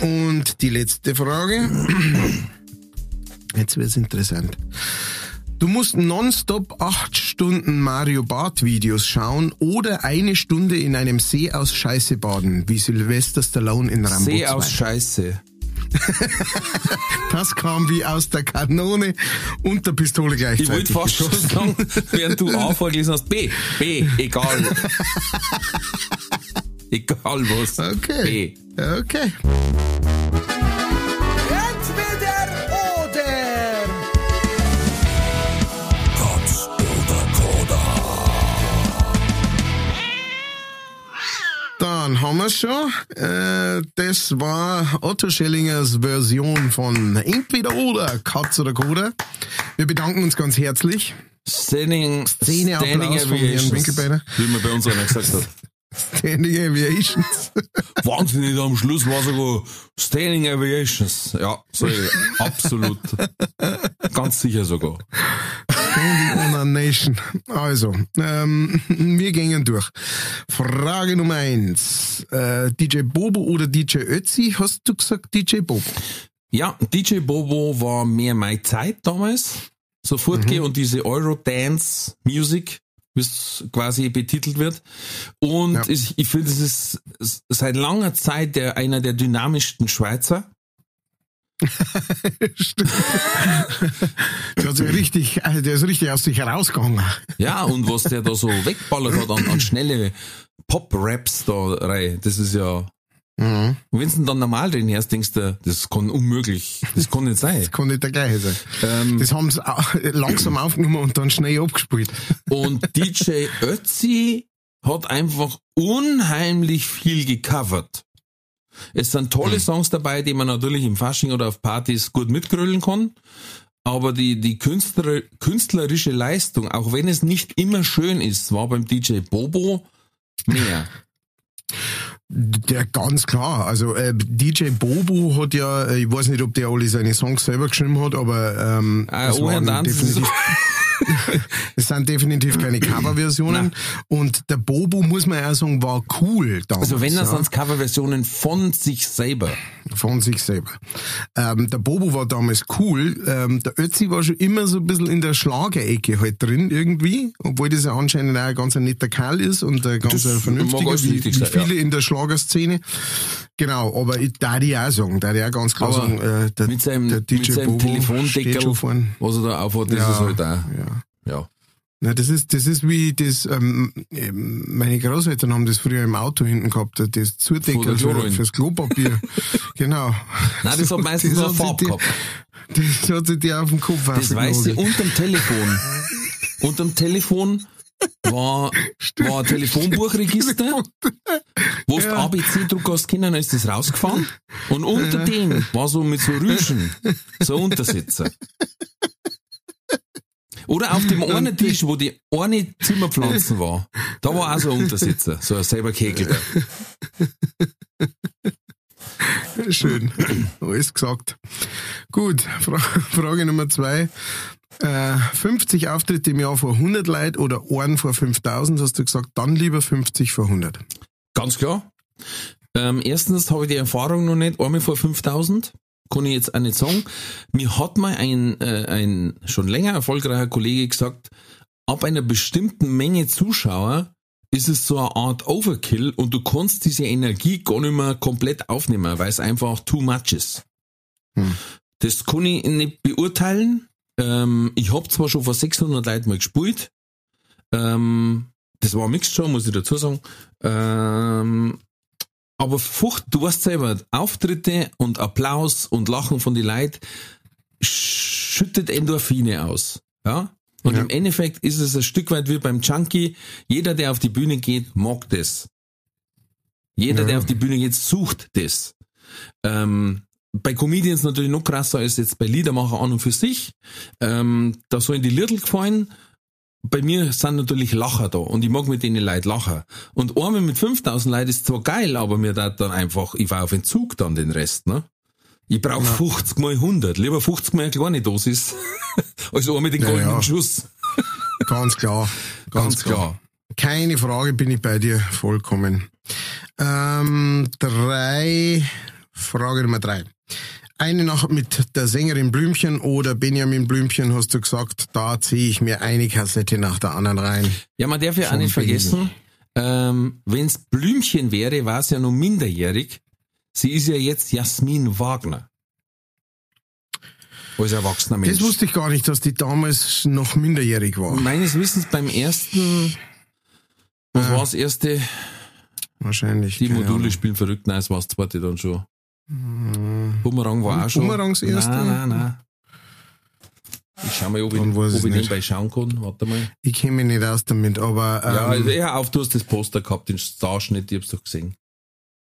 Und die letzte Frage. Jetzt wird's interessant. Du musst nonstop acht Stunden Mario Bart Videos schauen oder eine Stunde in einem See aus Scheiße baden, wie Sylvester Stallone in Rambo See 2. aus Scheiße. Das kam wie aus der Kanone und der Pistole Ich gleichzeitig. wollte fast schon sagen, während du A vorgelesen hast, B, B, egal. egal was. Okay. B. Okay. Entweder oder. Dann haben wir schon. Äh, das war Otto Schellingers Version von Entweder oder, Katz oder Koda. Wir bedanken uns ganz herzlich. Standing, Szene-Applaus Standing von Herrn Winkelbeiner. wie man bei uns einer gesagt hat. Standing Aviations. Wahnsinnig, am Schluss war sogar Standing Aviations. Ja, so, absolut. Ganz sicher sogar. Standing on a Nation. Also, ähm, wir gehen durch. Frage Nummer eins. Äh, DJ Bobo oder DJ Ötzi? Hast du gesagt DJ Bobo? Ja, DJ Bobo war mehr meine Zeit damals. Sofort gehen und diese Eurodance Music, wie es quasi betitelt wird. Und Ja. ich, ich finde, es ist seit langer Zeit der, einer der dynamischsten Schweizer. Stimmt. der, hat richtig, äh, der ist richtig aus sich herausgegangen. Ja, und was der da so wegballert hat an, an schnelle Pop-Raps da rein, das ist ja. Mhm. Und wenn du dann normal drin hörst, denkst du, das kann unmöglich, das kann nicht sein. Das kann nicht der gleiche sein. Ähm, Das haben sie langsam aufgenommen und dann schnell abgespielt. Und DJ Ötzi hat einfach unheimlich viel gecovert. Es sind tolle Songs dabei, die man natürlich im Fasching oder auf Partys gut mitgrölen kann. Aber die, die Künstler, künstlerische Leistung, auch wenn es nicht immer schön ist, war beim DJ Bobo mehr. Der ganz klar. Also äh, DJ Bobo hat ja, äh, ich weiß nicht, ob der alle seine Songs selber geschrieben hat, aber ähm, Ah, oh, waren definitiv, es sind definitiv keine Coverversionen. Und der Bobo, muss man ja sagen, war cool damals. Also wenn das ja. sonst Coverversionen von sich selber. von sich selber. Ähm, der Bobo war damals cool. Ähm, der Ötzi war schon immer so ein bisschen in der Schlagerecke halt drin irgendwie, obwohl das ja anscheinend auch ein ganz netter Kerl ist und ein ganz Das vernünftiger, wie, wie viele ja. in der Schlagerszene. Genau, aber ich darf ich auch sagen, darf ich auch ganz klar Aber sagen, äh, der, mit seinem, der DJ mit seinem Bobo Telefondeckel, was er da aufhat, das Ja, ist halt auch, ja. Ja. Na, das ist, das ist wie das, ähm, meine Großeltern haben das früher im Auto hinten gehabt, das Von Zudeckel für, fürs Klopapier. genau. Nein, das hat meistens nur hat sich Farbe gehabt. Das hat sich die auf den Kopf Das weiß ich unterm Telefon. unterm Telefon war, war ein Telefonbuchregister, wo du ABC drucken hast können, dann ist das rausgefahren. Und unter dem war so mit so Rüschen, so Untersitzer. Oder auf dem einen Tisch, wo die eine Zimmerpflanzen war, da war auch so ein Untersitzer, so ein selber gekegelter. Schön. Alles gesagt. Gut, Fra Frage Nummer zwei. Äh, 50 Auftritte im Jahr vor 100 Leute oder einen vor 5000, hast du gesagt, dann lieber 50 vor 100. Ganz klar. Ähm, erstens habe ich die Erfahrung noch nicht, einmal vor 5000. Kann ich jetzt auch nicht sagen. Mir hat mal ein, äh, ein schon länger erfolgreicher Kollege gesagt, ab einer bestimmten Menge Zuschauer ist es so eine Art Overkill und du kannst diese Energie gar nicht mehr komplett aufnehmen, weil es einfach too much ist. Hm. Das kann ich nicht beurteilen. Ähm, ich hab zwar schon vor 600 Leuten mal gespielt. Ähm, das war Mixed Show, muss ich dazu sagen. Ähm, aber Fucht, du weißt selber, Auftritte und Applaus und Lachen von den Leuten schüttet Endorphine aus. Ja? Und Ja. im Endeffekt ist es ein Stück weit wie beim Junkie. Jeder, der auf die Bühne geht, mag das. Jeder, Ja. der auf die Bühne geht, sucht das. Ähm, bei Comedians natürlich noch krasser als jetzt bei Liedermacher an und für sich. Ähm, da sollen die Little gefallen. Bei mir sind natürlich Lacher da und ich mag mit denen Leute lachen. Und einmal mit 5000 Leuten ist zwar geil, aber mir da dann einfach, ich war auf Entzug dann den Rest, ne? Ich brauche 50 mal 100. Lieber 50 mal eine kleine Dosis, als einmal den Ja, goldenen ja. Schuss. Ganz klar. Ganz, Ganz klar. klar. Keine Frage, bin ich bei dir vollkommen. Ähm, drei, Frage Nummer drei. Eine Nacht mit der Sängerin Blümchen oder Benjamin Blümchen hast du gesagt, da ziehe ich mir eine Kassette nach der anderen rein. Ja, man darf ja auch nicht vergessen, ähm, wenn's Blümchen wäre, war es ja noch minderjährig. Sie ist ja jetzt Jasmin Wagner. Als erwachsener Mensch. Das wusste ich gar nicht, dass die damals noch minderjährig war. Meines Wissens beim ersten, was Ja. war das erste? Wahrscheinlich. Die Module Ahnung. spielen verrückt, nein, es war das zweite dann schon. Bumerang war auch schon. Bumerangs erste? Nein, nein, nein. Ich schau mal, ob ich, ob ich nicht. nebenbei schauen kann. Warte mal. Ich kenne mich nicht aus damit, aber ähm, Ja, also, ja, auf, du hast das Poster gehabt, den Starschnitt, ich hab's doch gesehen.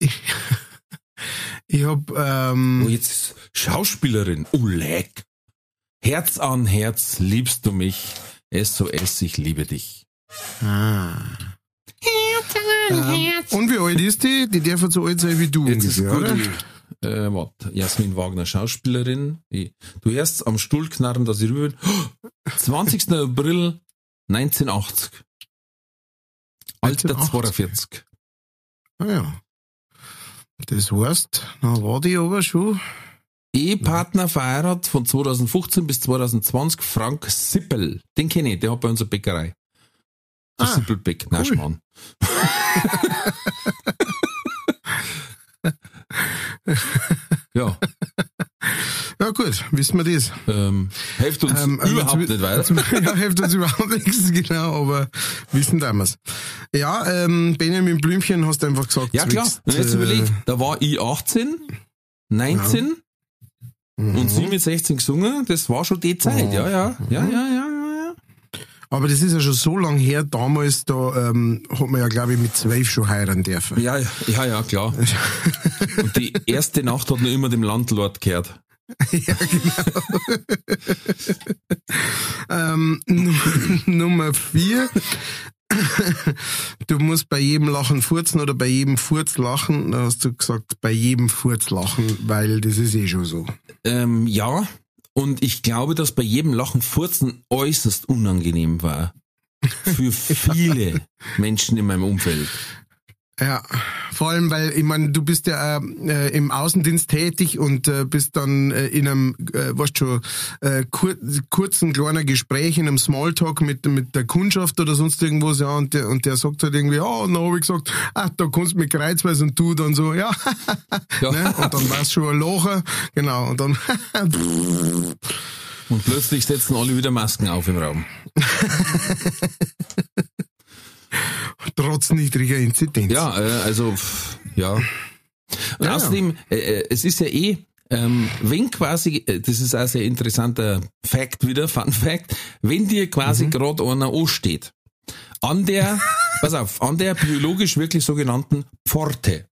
ich hab ähm, Oh, jetzt ist Schauspielerin. Oh, leck. Herz an Herz liebst du mich. SOS, ich liebe dich. Ah. Ähm, und wie alt ist die? Die darf so alt sein wie du Jetzt ist ungefähr, gut. oder? Äh, warte. Jasmin Wagner, Schauspielerin. Ich, du hörst am Stuhl knarren, dass ich rüber bin. 20. April 1980. Alter 1980. 42. Ah ja. Das heißt, na war die aber schon. Ehepartner verheiratet von 2015 bis 2020, Frank Sippel. Den kenne ich, der hat bei uns eine Bäckerei. Der Ah, Sippelbeck, nein, cool. Schmarrn. ja, Ja gut, wissen wir das. ähm, hilft uns Ähm, also überhaupt zu- nicht weiter. ja, hilft uns überhaupt nichts, genau, aber wissen da wir's. Ja, ähm, Benjamin Blümchen hast du einfach gesagt. Ja klar, wenn ich jetzt äh, überlege, da war ich 18, 19 mhm. und sie mit 16 gesungen, das war schon die Zeit, ja, ja, ja, ja, ja, ja, ja. Aber das ist ja schon so lang her, damals, da ähm, hat man ja, glaube ich, mit zwölf schon heiraten dürfen. Ja, ja, ja, klar. Und die erste Nacht hat nur immer dem Landlord gehört. ja, genau. ähm, Num- Nummer vier. Du musst bei jedem Lachen furzen oder bei jedem Furz lachen. Da hast du gesagt, bei jedem Furz lachen, weil das ist eh schon so. Ähm, ja, und ich glaube, dass bei jedem Lachen Furzen äußerst unangenehm war. Für viele Menschen in meinem Umfeld. Ja, vor allem, weil, ich meine, du bist ja äh, im Außendienst tätig und äh, bist dann äh, in einem, äh, weißt schon, äh, kur kurzen, kleinen Gespräch, in einem Smalltalk mit, mit der Kundschaft oder sonst irgendwas, ja, und der, und der sagt halt irgendwie, ja, und dann hab ich gesagt, ach, da kannst du mit Kreuzweis und du dann so, ja, Ja. ne? und dann war's schon ein Lacher, genau, und dann, Und plötzlich setzen alle wieder Masken auf im Raum. trotz niedriger Inzidenz. Ja, äh, also, ja. Und Ja, außerdem, äh, äh, es ist ja eh, ähm, wenn quasi, äh, das ist auch sehr interessanter Fact wieder, Fun Fact, wenn dir quasi Mhm. gerade einer ansteht, an der, pass auf, an der biologisch wirklich sogenannten Pforte.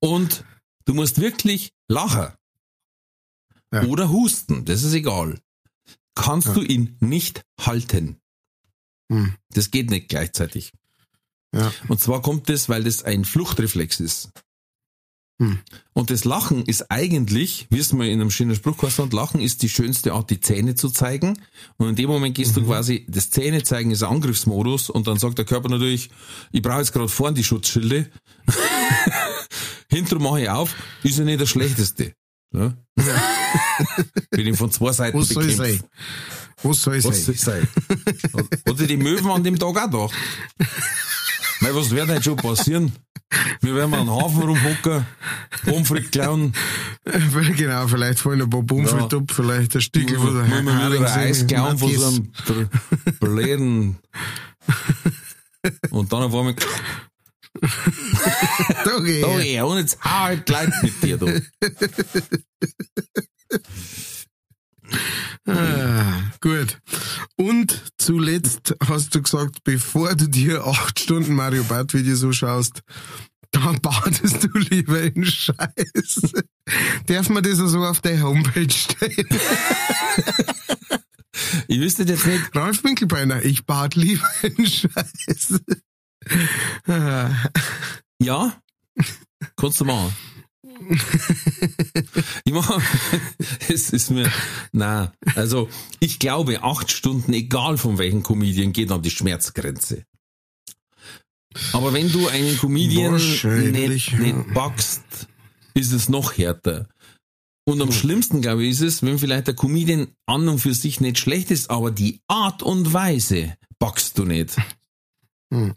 Und du musst wirklich lachen. Ja. Oder husten, das ist egal. Kannst Ja. du ihn nicht halten. Hm. Das geht nicht gleichzeitig. Ja. Und zwar kommt das, weil das ein Fluchtreflex ist. Hm. Und das Lachen ist eigentlich, wie es mal in einem schönen Spruch heißt, Lachen ist die schönste Art, die Zähne zu zeigen. Und in dem Moment gehst Mhm. du quasi, das Zähne zeigen ist ein Angriffsmodus und dann sagt der Körper natürlich, ich brauche jetzt gerade vorn die Schutzschilde. Hinter mache ich auf, ist ja nicht das Schlechteste. Ja? Bin ich von zwei Seiten Was soll bekämpft. sein? Was soll Was soll sein? sein? Hat die Möwen an dem Tag auch gedacht? Mei, was wird heute schon passieren? Wir werden mal einen Haufen rumhocken, Pomfrit klauen, genau, vielleicht fallen ein paar Pommes Ja. ab, vielleicht ein Stück von der müssen wir wieder ein Eis klauen von so einem blöden. Und dann auf einmal, Da geh da ich. und jetzt hau halt Leute mit dir, du. Ah, gut. Und zuletzt hast du gesagt, bevor du dir acht Stunden Mario Bart Videos so schaust, dann badest du lieber in Scheiß. Darf man das so auf der Homepage stellen? Ich wüsste jetzt nicht, Ralf Winkelbeiner, ich bad lieber in Scheiß. Ah, ja, kannst du machen. Ich mach, es ist mir, na, also, ich glaube, acht Stunden, egal von welchen Comedian, geht an die Schmerzgrenze. Aber wenn du einen Comedian nicht, ja. nicht packst, ist es noch härter. Und am schlimmsten, glaube ich, ist es, wenn vielleicht der Comedian an und für sich nicht schlecht ist, aber die Art und Weise packst du nicht. Hm.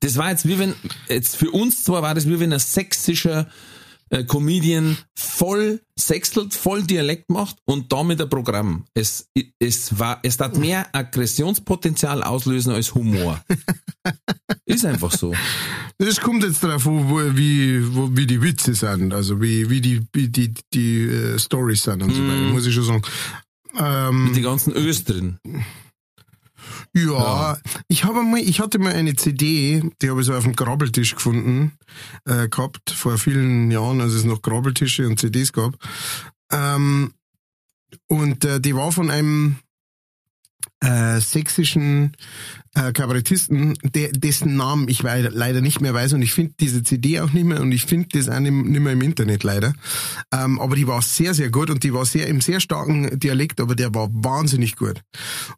Das war jetzt wie wenn, jetzt für uns zwar war das wie wenn ein sächsischer äh, Comedian voll sechselt, voll Dialekt macht und damit ein Programm. Es, es war, es hat mehr Aggressionspotenzial auslösen als Humor. Ist einfach so. Das kommt jetzt drauf, wo, wie, wo, wie die Witze sind, also wie, wie die, wie die, die äh, Stories sind und so weiter, muss ich schon sagen. Ähm, Die ganzen Östern. Ja, ich habe mal, ich hatte mal eine CD, die habe ich so auf dem Grabbeltisch gefunden, äh, gehabt, vor vielen Jahren, als es noch Grabbeltische und CDs gab. Ähm, und äh, die war von einem äh, sächsischen äh, Kabarettisten, der, dessen Namen ich leider nicht mehr weiß und ich finde diese CD auch nicht mehr und ich finde das auch nicht, mehr im Internet leider. Ähm, aber die war sehr, sehr gut und die war sehr im sehr starken Dialekt, aber der war wahnsinnig gut.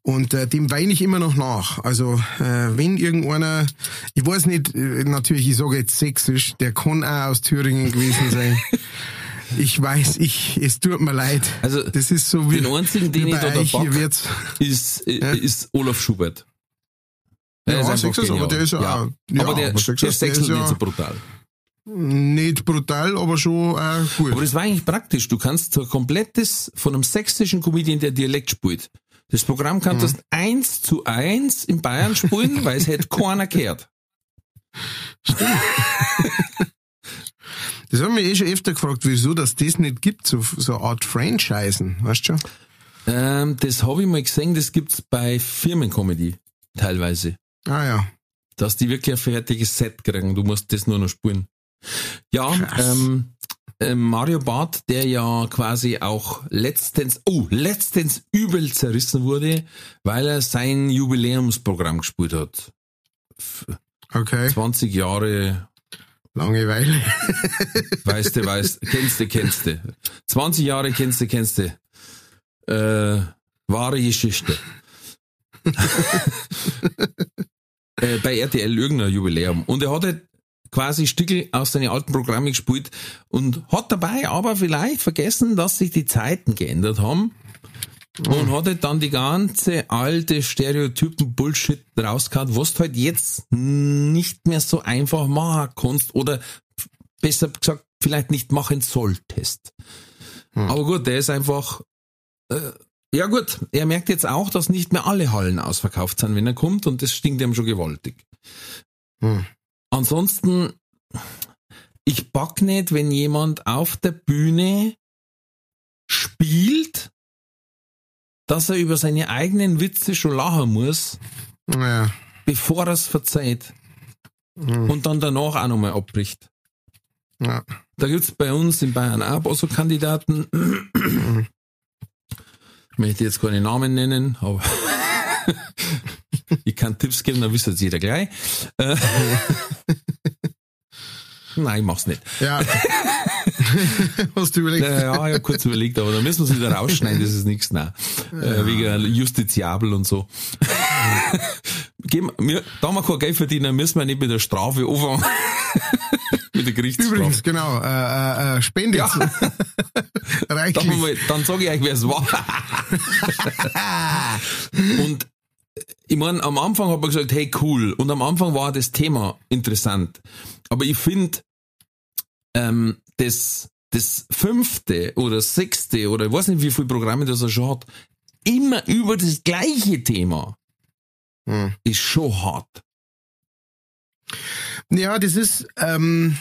Und äh, dem weine ich immer noch nach. Also äh, wenn irgendeiner, ich weiß nicht, äh, natürlich, ich sage jetzt sächsisch, der kann auch aus Thüringen gewesen sein. Ich weiß, ich, es tut mir leid. Also, das ist so wie, den einzigen, den ich da da wird's, ist, äh, ist Olaf Schubert. Ja, ist einfach Sechsers, aber der ist ja auch- ja, aber der, aber Sechsers, der der sechselt ist ja- nicht so brutal. nicht brutal, aber schon äh, gut. Aber das war eigentlich praktisch. Du kannst so ein komplettes von einem sächsischen Comedian, der Dialekt spielt. Das Programm kannst du eins zu eins in Bayern spielen, weil es hätte keiner gehört. Das haben wir eh schon öfter gefragt, wieso dass das nicht gibt, so, so eine Art Franchisen, weißt du schon? Ähm, das habe ich mal gesehen, das gibt's bei Firmencomedy teilweise. Ah ja. Dass die wirklich ein fertiges Set kriegen. Du musst das nur noch spielen. Ja, ähm, äh, Mario Barth, der ja quasi auch letztens, oh, letztens übel zerrissen wurde, weil er sein Jubiläumsprogramm gespielt hat. Okay. 20 Jahre, Langeweile. weißt du, weißt, kennst du, kennst du. 20 Jahre kennst du, kennst du. Äh, wahre Geschichte. äh, bei RTL irgendein Jubiläum. Und er hat halt quasi Stücke aus seinen alten Programmen gespielt und hat dabei aber vielleicht vergessen, dass sich die Zeiten geändert haben. Und hat halt dann die ganze alte Stereotypen-Bullshit rausgehauen, was du halt jetzt nicht mehr so einfach machen kannst oder besser gesagt, vielleicht nicht machen solltest. Aber gut, der ist einfach, äh, ja gut, er merkt jetzt auch, dass nicht mehr alle Hallen ausverkauft sind, wenn er kommt und das stinkt ihm schon gewaltig. Hm. Ansonsten, ich pack nicht, wenn jemand auf der Bühne spielt, dass er über seine eigenen Witze schon lachen muss, Ja. bevor er es verzeiht Hm. und dann danach auch nochmal abbricht. ja. Da gibt's bei uns in Bayern auch so Kandidaten. Ich möchte jetzt keine Namen nennen, aber ich kann Tipps geben, dann wisst es jeder gleich. Äh, Nein, ich mach's nicht. Ja. Hast du überlegt? Äh, ja, ich hab kurz überlegt, aber da müssen wir es wieder rausschneiden, das ist nichts, nein. Äh, wegen Justiziabel und so. geben, wir, da wir kein Geld verdienen, müssen wir nicht mit der Strafe anfangen. Mit der Gerichtsstrafe. Übrigens, genau, äh, äh, Spende. Ja. Reichlich. Dann, mal, dann sage ich euch, wer es war. und ich meine, am Anfang hat man gesagt, hey cool. Und am Anfang war das Thema interessant. Aber ich finde, ähm, das, das fünfte oder sechste oder ich weiß nicht, wie viele Programme das er schon hat, immer über das gleiche Thema Hm. ist schon hart. Ja, das ist, ähm,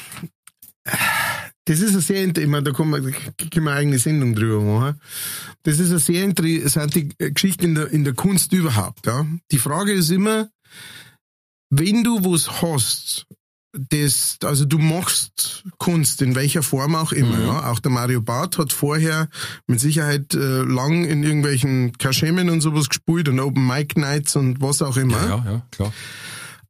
das ist eine sehr, ich meine, da kann man, können wir eine eigene Sendung drüber machen. Das ist eine sehr interessante Geschichte in der, in der Kunst überhaupt, ja. Die Frage ist immer, wenn du was hast, das, also du machst Kunst, in welcher Form auch immer, ja. Auch der Mario Barth hat vorher mit Sicherheit äh, lang in irgendwelchen Kaschemen und sowas gespielt und Open Mic Nights und was auch immer. Ja, ja, ja klar.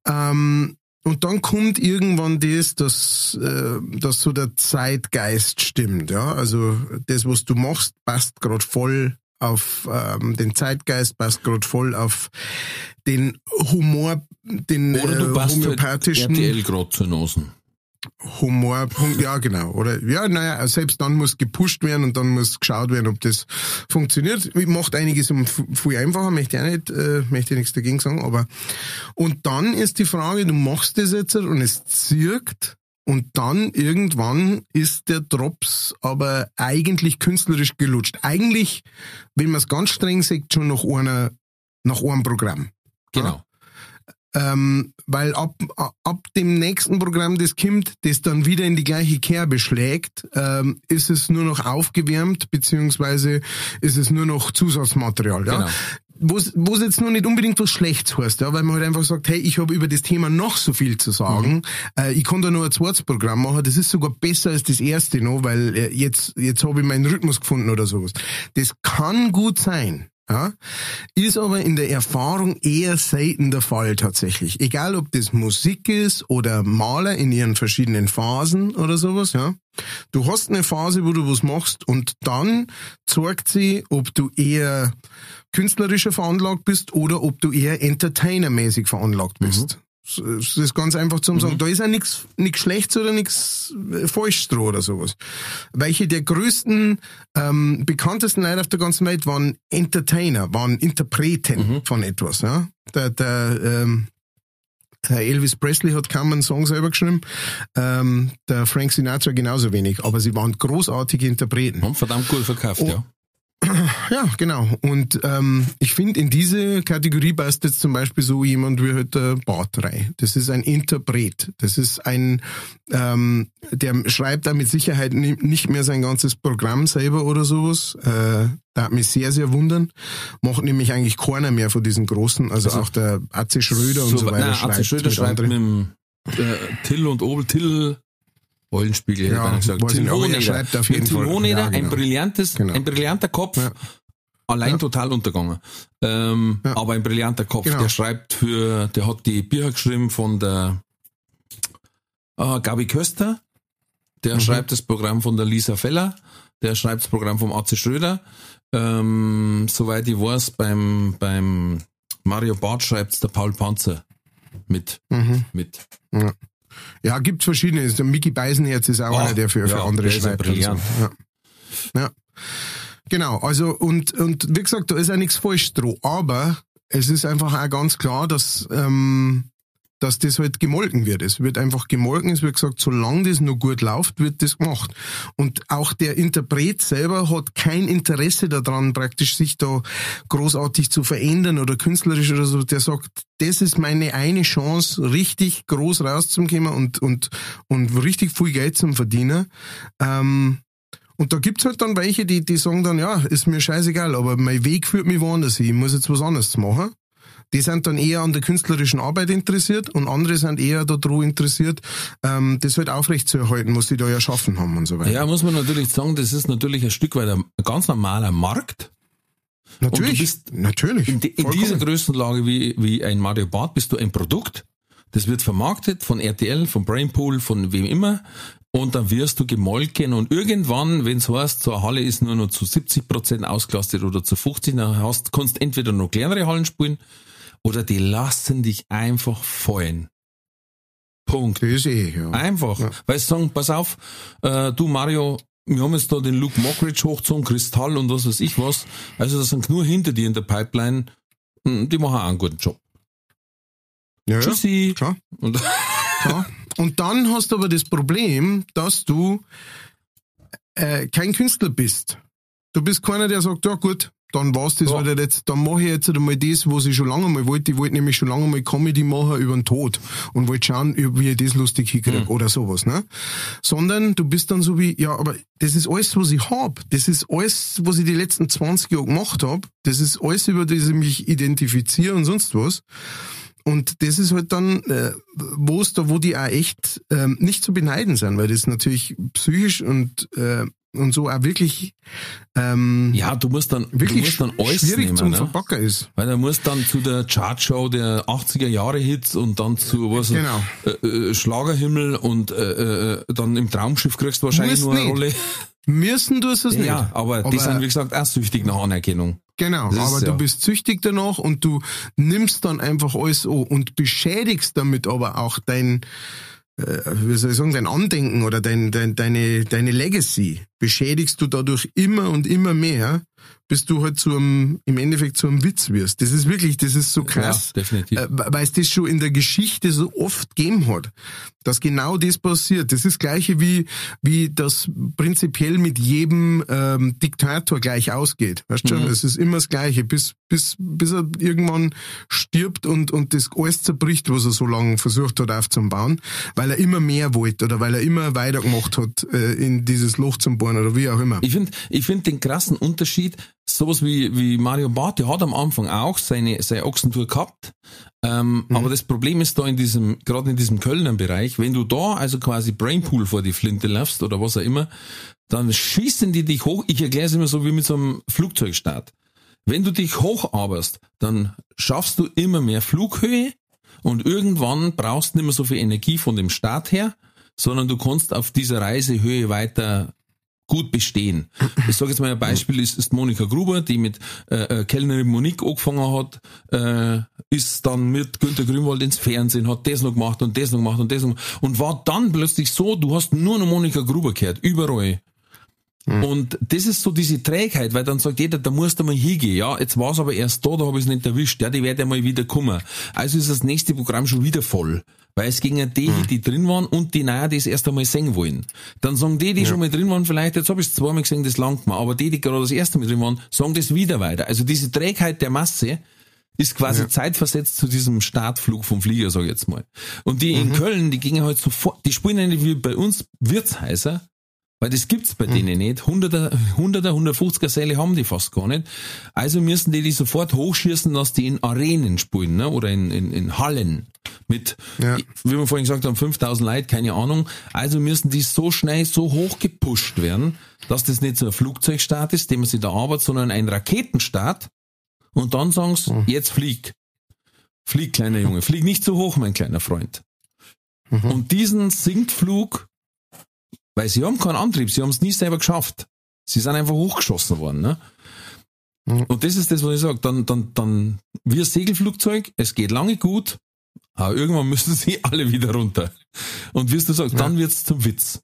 Ähm, und dann kommt irgendwann das, dass, äh, dass so der Zeitgeist stimmt. Ja, also das, was du machst, passt gerade voll auf ähm, den Zeitgeist, passt gerade voll auf den Humor, den Oder du äh, halt homöopathischen RTL gerade zu Nosen. Humor, ja genau. Oder ja, naja, selbst dann muss gepusht werden und dann muss geschaut werden, ob das funktioniert. Macht einiges um viel einfacher, möchte ich auch nicht, äh, möchte ich nichts dagegen sagen, aber und dann ist die Frage, du machst das jetzt und es zirkt und dann irgendwann ist der Drops aber eigentlich künstlerisch gelutscht. Eigentlich, wenn man es ganz streng sagt, schon nach einer, nach einem Programm. Genau. Ähm, weil ab, ab dem nächsten Programm, das kommt, das dann wieder in die gleiche Kerbe schlägt, ähm, ist es nur noch aufgewärmt, beziehungsweise ist es nur noch Zusatzmaterial. Ja? Genau. Wo's wo's jetzt nur nicht unbedingt was Schlechtes heißt, ja, weil man halt einfach sagt, hey, ich habe über das Thema noch so viel zu sagen, äh, ich kann da nur ein zweites Programm machen, das ist sogar besser als das erste noch, weil äh, jetzt, jetzt habe ich meinen Rhythmus gefunden oder sowas. Das kann gut sein. Ja, ist aber in der Erfahrung eher selten der Fall tatsächlich. Egal ob das Musik ist oder Maler in ihren verschiedenen Phasen oder sowas, ja. Du hast eine Phase, wo du was machst und dann zeigt sie, ob du eher künstlerischer veranlagt bist oder ob du eher entertainermäßig veranlagt bist. Das ist ganz einfach zum sagen. Da ist ja nichts nichts Schlechtes oder nichts äh, Falsches dran oder sowas. Welche der größten, ähm, bekanntesten Leute auf der ganzen Welt waren Entertainer, waren Interpreten von etwas. Ja? Der, der ähm, Elvis Presley hat kaum einen Song selber geschrieben, ähm, der Frank Sinatra genauso wenig, aber sie waren großartige Interpreten. Haben verdammt gut verkauft, Oh. ja. Ja, genau. Und ähm, ich finde, in diese Kategorie passt jetzt zum Beispiel so jemand wie halt der Bart rein. Das ist ein Interpret. Das ist ein, ähm, der schreibt da mit Sicherheit ni- nicht mehr sein ganzes Programm selber oder sowas. Äh, da hat mich sehr, sehr wundern. Macht nämlich eigentlich keiner mehr von diesen Großen. Also, auch der AC Schröder und so weiter. Nein, Atze Schröder mit schreibt mit anderen. dem äh, Till und Obel, Till Eulenspiegel, hätte ich Ja, gesagt. er Hohneder. schreibt auf jeden Till Fall. Hohneder, Ja, ein genau. brillantes, Genau. ein brillanter Kopf. Ja. Allein Ja. total untergegangen. Ähm, Ja. Aber ein brillanter Kopf. Genau. Der schreibt für, der hat die Bücher geschrieben von der äh, Gabi Köster. Der Mhm. schreibt das Programm von der Lisa Feller. Der schreibt das Programm vom AC Schröder. Ähm, soweit ich weiß, beim, beim Mario Barth schreibt der Paul Panzer mit. Mhm. mit. Ja, gibt verschiedene. Der Mickey Beisenherz ist auch Ah, einer, der für, für ja, andere ist ja schreibt. so. Ja. ja. Genau, also und, und wie gesagt, da ist auch nichts falsch dran. Aber es ist einfach auch ganz klar, dass, ähm, dass das halt gemolken wird. Es wird einfach gemolken, es wird gesagt, solange das nur gut läuft, wird das gemacht. Und auch der Interpret selber hat kein Interesse daran, praktisch sich da großartig zu verändern oder künstlerisch oder so. Der sagt, das ist meine eine Chance, richtig groß rauszukommen und, und, und richtig viel Geld zum Verdienen. Ähm, und da gibt's halt dann welche, die, die sagen dann, ja, ist mir scheißegal, aber mein Weg führt mich woanders hin, ich muss jetzt was anderes machen. Die sind dann eher an der künstlerischen Arbeit interessiert und andere sind eher daran interessiert, ähm, das halt aufrechtzuerhalten, was die da ja schaffen haben und so weiter. Ja, muss man natürlich sagen, das ist natürlich ein Stück weit ein ganz normaler Markt. natürlich, natürlich. In, de, in dieser Größenlage wie, wie ein Mario Barth bist du ein Produkt. Das wird vermarktet von RTL, von Brainpool, von wem immer. Und dann wirst du gemolken und irgendwann, wenn es heißt, so eine Halle ist nur noch zu 70 Prozent ausgelastet oder zu 50, dann hast, kannst entweder noch kleinere Hallen spielen oder die lassen dich einfach fallen. Punkt. Das ist eh, ja. Einfach. Ja. Weil sie sagen, pass auf, äh, du Mario, wir haben jetzt da den Luke Mockridge hochgezogen, Kristall und was weiß ich was. Also das sind nur hinter dir in der Pipeline, hm, die machen auch einen guten Job. ja, ja. Tschüssi. Klar. Und, Ja. Und dann hast du aber das Problem, dass du äh, kein Künstler bist. Du bist keiner, der sagt, ja gut, dann war's das Ja. halt jetzt, dann mache ich jetzt einmal das, was ich schon lange mal wollte. Ich wollte nämlich schon lange mal Comedy machen über den Tod und wollte schauen, wie ich das lustig hinkriege oder sowas, ne? Sondern du bist dann so wie, ja, aber das ist alles, was ich hab. Das ist alles, was ich die letzten 20 Jahre gemacht hab. Das ist alles, über das ich mich identifiziere und sonst was. Und das ist halt dann, äh, wo es da, wo die auch echt ähm, nicht zu beneiden sind, weil das natürlich psychisch und äh, und so auch wirklich ähm, ja, du musst dann, wirklich musst dann alles schwierig nehmen, zum ne? Verpacken ist. Weil er muss dann zu der Chartshow der 80er Jahre Hits und dann zu was Genau. äh, äh, Schlagerhimmel und äh, äh, dann im Traumschiff kriegst du wahrscheinlich Musst nur eine nicht. Rolle. Müssen du es nicht. Ja, aber, die sind wie gesagt auch süchtig nach Anerkennung. Genau, Das ist aber ja- du bist süchtig danach und du nimmst dann einfach alles an und beschädigst damit aber auch dein, wie soll ich sagen, dein Andenken oder dein, dein, deine, deine Legacy. Beschädigst du dadurch immer und immer mehr, bis du halt zu einem, im Endeffekt zu einem Witz wirst. Das ist wirklich, das ist so krass. Ja, definitiv. Äh, weil es das schon in der Geschichte so oft gegeben hat, dass genau das passiert. Das ist das gleiche wie, wie das prinzipiell mit jedem ähm, Diktator gleich ausgeht. Weißt du, Mhm. es ist immer das Gleiche, bis, bis, bis er irgendwann stirbt und, und das alles zerbricht, was er so lange versucht hat aufzubauen, weil er immer mehr wollte oder weil er immer weitergemacht hat, äh, in dieses Loch zum Bohren oder wie auch immer. Ich finde ich find den krassen Unterschied, sowas wie, wie Mario Barth, der hat am Anfang auch seine, seine Ochsentour gehabt. Ähm, Mhm. Aber das Problem ist da in diesem, gerade in diesem Kölner Bereich, wenn du da also quasi Brainpool vor die Flinte läufst oder was auch immer, dann schießen die dich hoch. Ich erkläre es immer so wie mit so einem Flugzeugstart. Wenn du dich hocharbeitest, dann schaffst du immer mehr Flughöhe und irgendwann brauchst du nicht mehr so viel Energie von dem Start her, sondern du kannst auf dieser Reisehöhe weiter gut bestehen. Ich sage jetzt mal ein Beispiel, ist, ist Monika Gruber, die mit äh, äh, Kellnerin Monique angefangen hat, äh, ist dann mit Günter Grünwald ins Fernsehen, hat das noch gemacht und das noch gemacht und das noch gemacht und war dann plötzlich so, du hast nur noch Monika Gruber gehört, überall. Und das ist so diese Trägheit, weil dann sagt jeder, da musst du mal hingehen. Ja, jetzt war's aber erst da, da habe ich es nicht erwischt. Ja, die werden ja mal wieder kommen. Also ist das nächste Programm schon wieder voll. Weil es gingen die, die drin waren und die Neuen, die es erst einmal singen wollen. Dann sagen die, die schon mal drin waren, vielleicht, jetzt habe ich es zweimal gesehen, das langt mir. Aber die, die gerade das erste Mal drin waren, sagen das wieder weiter. Also diese Trägheit der Masse ist quasi zeitversetzt zu diesem Startflug vom Flieger, sag ich jetzt mal. Und die in Köln, die gingen halt sofort, die spielen eigentlich wie bei uns Wirtshäuser, weil das gibt's bei denen nicht. Hunderter, Hunderter, 150er Säle haben die fast gar nicht. Also müssen die die sofort hochschießen, dass die in Arenen spielen, ne? oder in, in, in Hallen. Mit, Ja. wie wir vorhin gesagt haben, 5000 Leute, keine Ahnung. Also müssen die so schnell so hoch gepusht werden, dass das nicht so ein Flugzeugstart ist, den man sich da arbeitet, sondern ein Raketenstart. Und dann sagen sie, jetzt flieg. Flieg, kleiner Junge. Flieg nicht so hoch, mein kleiner Freund. Und diesen Sinkflug, weil sie haben keinen Antrieb, sie haben es nie selber geschafft. Sie sind einfach hochgeschossen worden. Ne? Und das ist das, was ich sage. Dann, dann, dann, wie ein Segelflugzeug, es geht lange gut, aber irgendwann müssen sie alle wieder runter. Und wie du sagst, dann wird's zum Witz.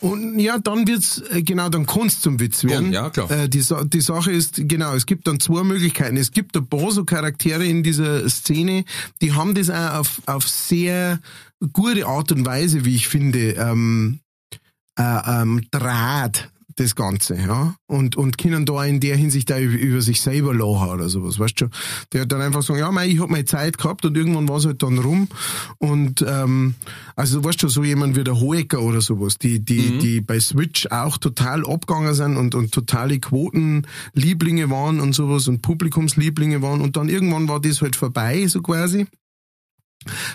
Und ja, dann wird's äh, genau, dann kann's zum Witz werden. Ja, klar. Äh, die, die Sache ist, genau, es gibt dann zwei Möglichkeiten. Es gibt ein paar so Charaktere in dieser Szene, die haben das auch auf, auf sehr gute Art und Weise, wie ich finde, ähm, äh, ähm, Draht das Ganze, ja. Und, und können da in der Hinsicht auch über, über sich selber lachen oder sowas, weißt du schon. Der hat dann einfach sagen, ja, mei, ich hab meine Zeit gehabt und irgendwann war es halt dann rum. Und ähm, also weißt du, so jemand wie der Hoeker oder sowas, die, die, die bei Switch auch total abgegangen sind und, und totale Quotenlieblinge waren und sowas und Publikumslieblinge waren und dann irgendwann war das halt vorbei, so quasi.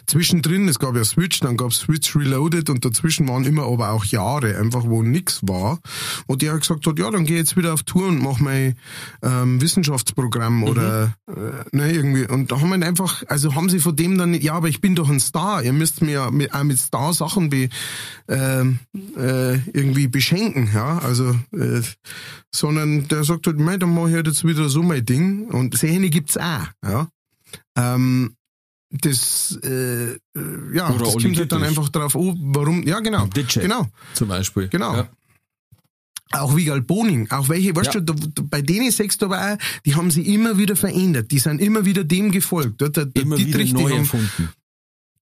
Zwischendrin, es gab ja Switch, dann gab Switch Reloaded und dazwischen waren immer aber auch Jahre, einfach wo nix war. Und der hat gesagt hat, ja, dann geh jetzt wieder auf Tour und mach mein ähm, Wissenschaftsprogramm oder äh, ne, irgendwie. Und da haben wir einfach, also haben sie von dem dann, ja, aber ich bin doch ein Star, ihr müsst mir ja mit, auch mit Star-Sachen be, ähm, äh, irgendwie beschenken, ja, also äh, sondern der sagt halt, mei, dann mach ich halt jetzt wieder so mein Ding und Szene gibt's auch, ja. Ähm, das, äh, äh, ja, Oder das kommt halt dann einfach drauf, oh, warum, ja, genau. DJ Genau, zum Beispiel. genau. Ja. Auch Wiegald Boning, auch welche, weißt Ja. du, bei denen sechs da aber auch, die haben sich immer wieder verändert, die sind immer wieder dem gefolgt. Der, Immer Dietrich, wieder neu haben, erfunden.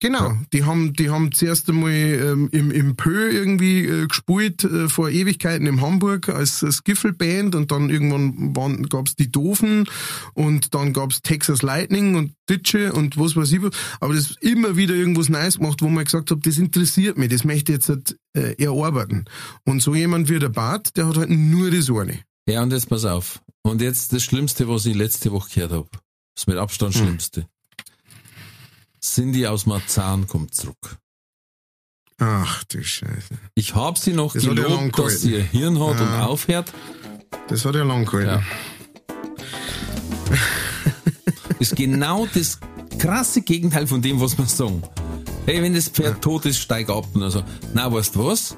Genau, Ja. die haben, die haben zuerst einmal ähm, im, im Pö irgendwie äh, gespielt, äh, vor Ewigkeiten in Hamburg als, als Giffelband und dann irgendwann waren, gab's die Doofen und dann gab's Texas Lightning und Ditsche und was weiß ich was. Aber das immer wieder irgendwas Neues gemacht, wo man gesagt hat, das interessiert mich, das möchte ich jetzt halt, äh, erarbeiten. Und so jemand wie der Bart, der hat halt nur das eine. Ja, und jetzt pass auf. Und jetzt das Schlimmste, was ich letzte Woche gehört habe. Das mit Abstand Hm. Cindy aus Marzahn kommt zurück. Ach du Scheiße. Ich habe sie noch Das hat ja gelobt, dass sie ihr Hirn hat und Ja. aufhört. Das hat ja lang gehalten. Ist genau das krasse Gegenteil von dem, was wir sagen. Hey, wenn das Pferd tot ist, steig ab. Und also, na, weißt du was?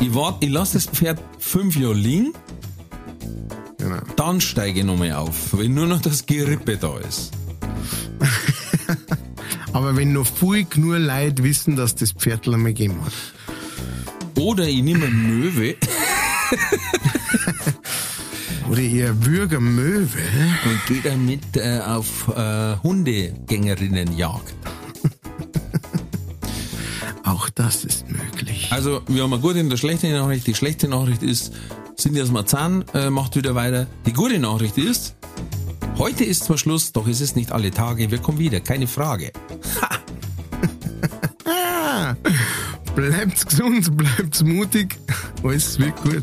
Ich warte, ich lasse das Pferd fünf Jahre liegen, Genau. dann steige ich nochmal auf, wenn nur noch das Gerippe da ist. Aber wenn noch viel nur Leute wissen, dass das Pferdl einmal gegeben hat. Oder ich nehme Möwe Oder ihr Würger Möwe. und gehe damit äh, auf äh, Hundegängerinnenjagd. Auch das ist möglich. Also, wir haben eine gute und eine schlechte Nachricht. Die schlechte Nachricht ist, Cindy aus Marzahn äh, macht wieder weiter. Die gute Nachricht ist, heute ist zwar Schluss, doch ist es nicht alle Tage. Wir kommen wieder, keine Frage. Ah, bleibt's gesund, bleibt's mutig. Alles wird gut.